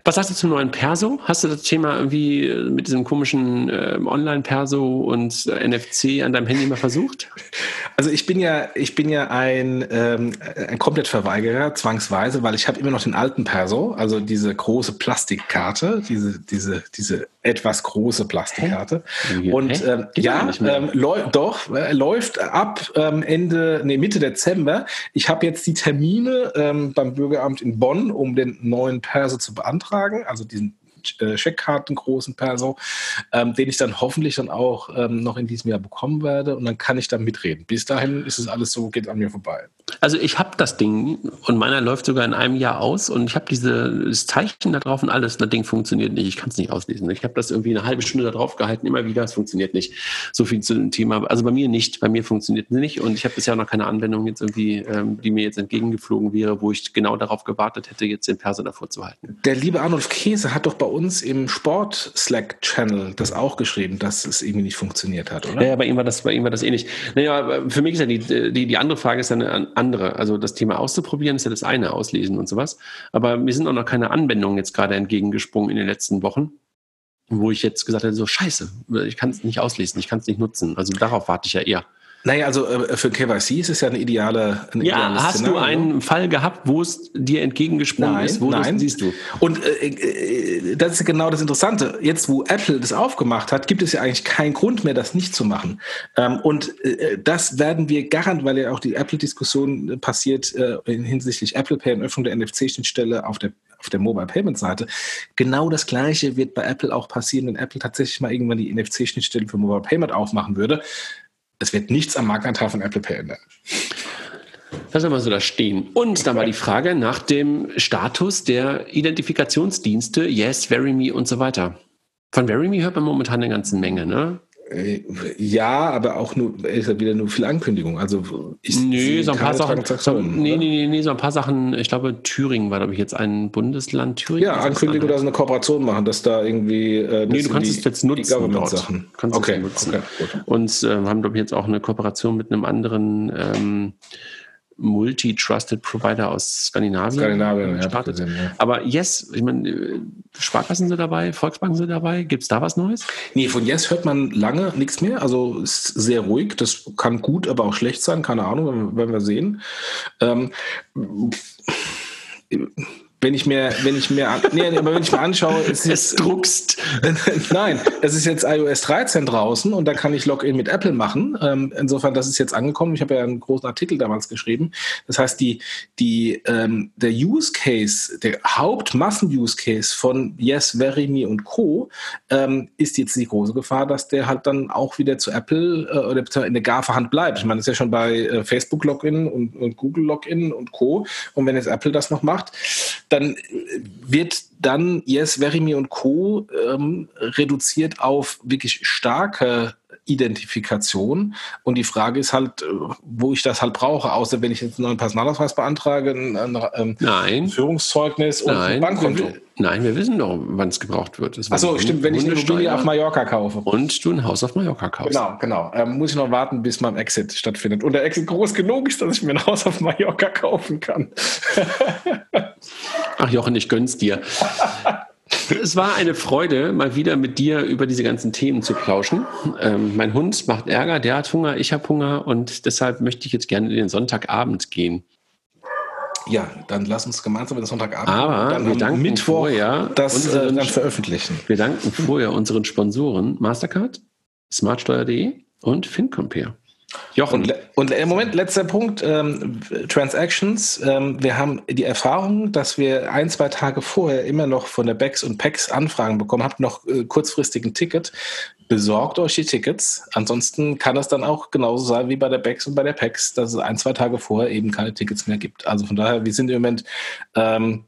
Was sagst du zum neuen Perso? Hast du das Thema irgendwie äh, mit diesem komischen ähm, Online-Perso und äh, NFC an deinem Handy mal versucht? [LAUGHS] Also ich bin ja, ich bin ja ein, ähm, ein komplett Verweigerer, zwangsweise, weil ich habe immer noch den alten Perso, also diese große Plastikkarte, diese, diese, diese etwas große Plastikkarte. Hä? Und ähm, ja, ähm, läu doch, äh, läuft ab ähm, Ende, nee, Mitte Dezember. Ich habe jetzt die Termine beim Bürgeramt in Bonn, um den neuen Perso zu beantragen, also diesen äh, Scheckkarten großen Perso, ähm, den ich dann hoffentlich dann auch ähm, noch in diesem Jahr bekommen werde und dann kann ich da mitreden. Bis dahin ist es alles so, geht an mir vorbei. Also ich habe das Ding und meiner läuft sogar in einem Jahr aus und ich habe dieses Zeichen da drauf und alles. Das Ding funktioniert nicht. Ich kann es nicht auslesen. Ich habe das irgendwie eine halbe Stunde da drauf gehalten, immer wieder. Es funktioniert nicht. So viel zu dem Thema. Also bei mir nicht. Bei mir funktioniert es nicht und ich habe bisher noch keine Anwendung jetzt irgendwie, ähm, die mir jetzt entgegengeflogen wäre, wo ich genau darauf gewartet hätte, jetzt den Perso davor zu halten. Der liebe Arnulf Käse hat doch bei uns im Sport-Slack-Channel das auch geschrieben, dass es irgendwie nicht funktioniert hat, oder? Ja, ja, bei ihm war das, bei ihm war das ähnlich. Naja, für mich ist ja die, die, die andere Frage ist eine andere. Also das Thema auszuprobieren ist ja das eine, auslesen und sowas. Aber mir sind auch noch keine Anwendungen jetzt gerade entgegengesprungen in den letzten Wochen, wo ich jetzt gesagt hätte, so scheiße, ich kann es nicht auslesen, ich kann es nicht nutzen. Also darauf warte ich ja eher. Naja, also äh, für KYC ist es ja eine ideale. Ein Ja, hast du Szenario. einen Fall gehabt, wo es dir entgegengesprungen Nein, ist? Wo nein. Siehst du? Und äh, äh, das ist genau das Interessante. Jetzt, wo Apple das aufgemacht hat, gibt es ja eigentlich keinen Grund mehr, das nicht zu machen. Ähm, und äh, das werden wir garantiert, weil ja auch die Apple-Diskussion äh, passiert äh, in hinsichtlich Apple Pay und Öffnung der NFC-Schnittstelle auf der auf der Mobile Payment Seite. Genau das Gleiche wird bei Apple auch passieren, wenn Apple tatsächlich mal irgendwann die NFC-Schnittstelle für Mobile Payment aufmachen würde. Es wird nichts am Marktanteil von Apple Pay ändern. Lass mal so da stehen. Und dann war die Frage nach dem Status der Identifikationsdienste, Yes, VeryMe und so weiter. Von VeryMe hört man momentan eine ganze Menge, ne? Äh, Ja, aber auch nur, ist ja wieder nur viel Ankündigung. Also ich Nö, so ein paar Sachen. So, nee, nee, nee, nee, so ein paar Sachen. Ich glaube, Thüringen war, glaube ich, jetzt ein Bundesland. Thüringen. Ja, andere? dass eine Kooperation machen, dass da irgendwie. Äh, Nee, du kannst die, es jetzt nutzen Die dort. Government-Sachen. Kannst okay, nutzen. okay, gut. Und äh, haben, glaube ich, jetzt auch eine Kooperation mit einem anderen ähm, Multi-Trusted Provider aus Skandinavien. Skandinavien, ja, gestartet. gesehen, ja. Aber yes, ich meine, äh, Sparkassen sind dabei, Volksbanken sind dabei. Gibt es da was Neues? Nee, von Yes hört man lange nichts mehr. Also ist sehr ruhig. Das kann gut, aber auch schlecht sein. Keine Ahnung, werden wir sehen. Ähm, wenn ich mir, wenn ich mir, nee, aber wenn ich mir anschaue, [LAUGHS] ist Es jetzt, druckst. [LAUGHS] nein, es ist jetzt iOS 13 draußen und da kann ich Login mit Apple machen. Ähm, insofern, das ist jetzt angekommen. Ich habe ja einen großen Artikel damals geschrieben. Das heißt, die, die, ähm, der Use Case, der Hauptmassen-Use Case von Yes, VeryMe und Co. Ähm, ist jetzt die große Gefahr, dass der halt dann auch wieder zu Apple äh, oder in der GAFA-Hand bleibt. Ich meine, das ist ja schon bei äh, Facebook Login und, und Google Login und Co. Und wenn jetzt Apple das noch macht, dann wird dann Yes, VeryMe und Co. Ähm, reduziert auf wirklich starke Identifikation. Und die Frage ist halt, äh, wo ich das halt brauche, außer wenn ich jetzt einen neuen Personalausweis beantrage, ein, ein, ähm, ein Nein. Führungszeugnis und ein Nein, Bankkonto. wir, nein, wir wissen doch, wann es gebraucht wird. Achso, stimmt, wenn ich eine Immobilie Hundesteuer auf Mallorca kaufe. und du ein Haus auf Mallorca kaufst. Genau, genau. Ähm, muss ich noch warten, bis mein Exit stattfindet. Und der Exit groß genug ist, dass ich mir ein Haus auf Mallorca kaufen kann. Ach Jochen, ich gönn's dir. [LAUGHS] Es war eine Freude, mal wieder mit dir über diese ganzen Themen zu plauschen. Ähm, mein Hund macht Ärger, der hat Hunger, ich habe Hunger und deshalb möchte ich jetzt gerne in den Sonntagabend gehen. Ja, dann lass uns gemeinsam den Sonntagabend Aber dann wir danken Mittwoch vorher das äh, unseren- dann veröffentlichen. Wir danken vorher unseren Sponsoren Mastercard, smartsteuer.de und FinCompare. Jochen, Und, und im Moment, letzter Punkt, ähm, Transactions. Ähm, wir haben die Erfahrung, dass wir ein, zwei Tage vorher immer noch von der BEX und PEX Anfragen bekommen, habt noch äh, kurzfristig ein Ticket. Besorgt euch die Tickets. Ansonsten kann es dann auch genauso sein wie bei der BEX und bei der PEX, dass es ein, zwei Tage vorher eben keine Tickets mehr gibt. Also von daher, wir sind im Moment ähm,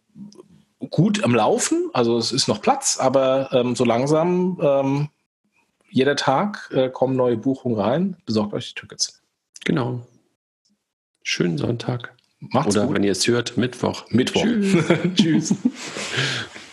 gut am Laufen. Also es ist noch Platz, aber ähm, so langsam ähm, jeder Tag äh, kommen neue Buchungen rein. Besorgt euch die Tickets. genau. Schönen Sonntag. Macht's Oder gut. wenn ihr es hört, Mittwoch. Mittwoch. Tschüss. [LAUGHS] [LAUGHS] Tschüss. [LAUGHS]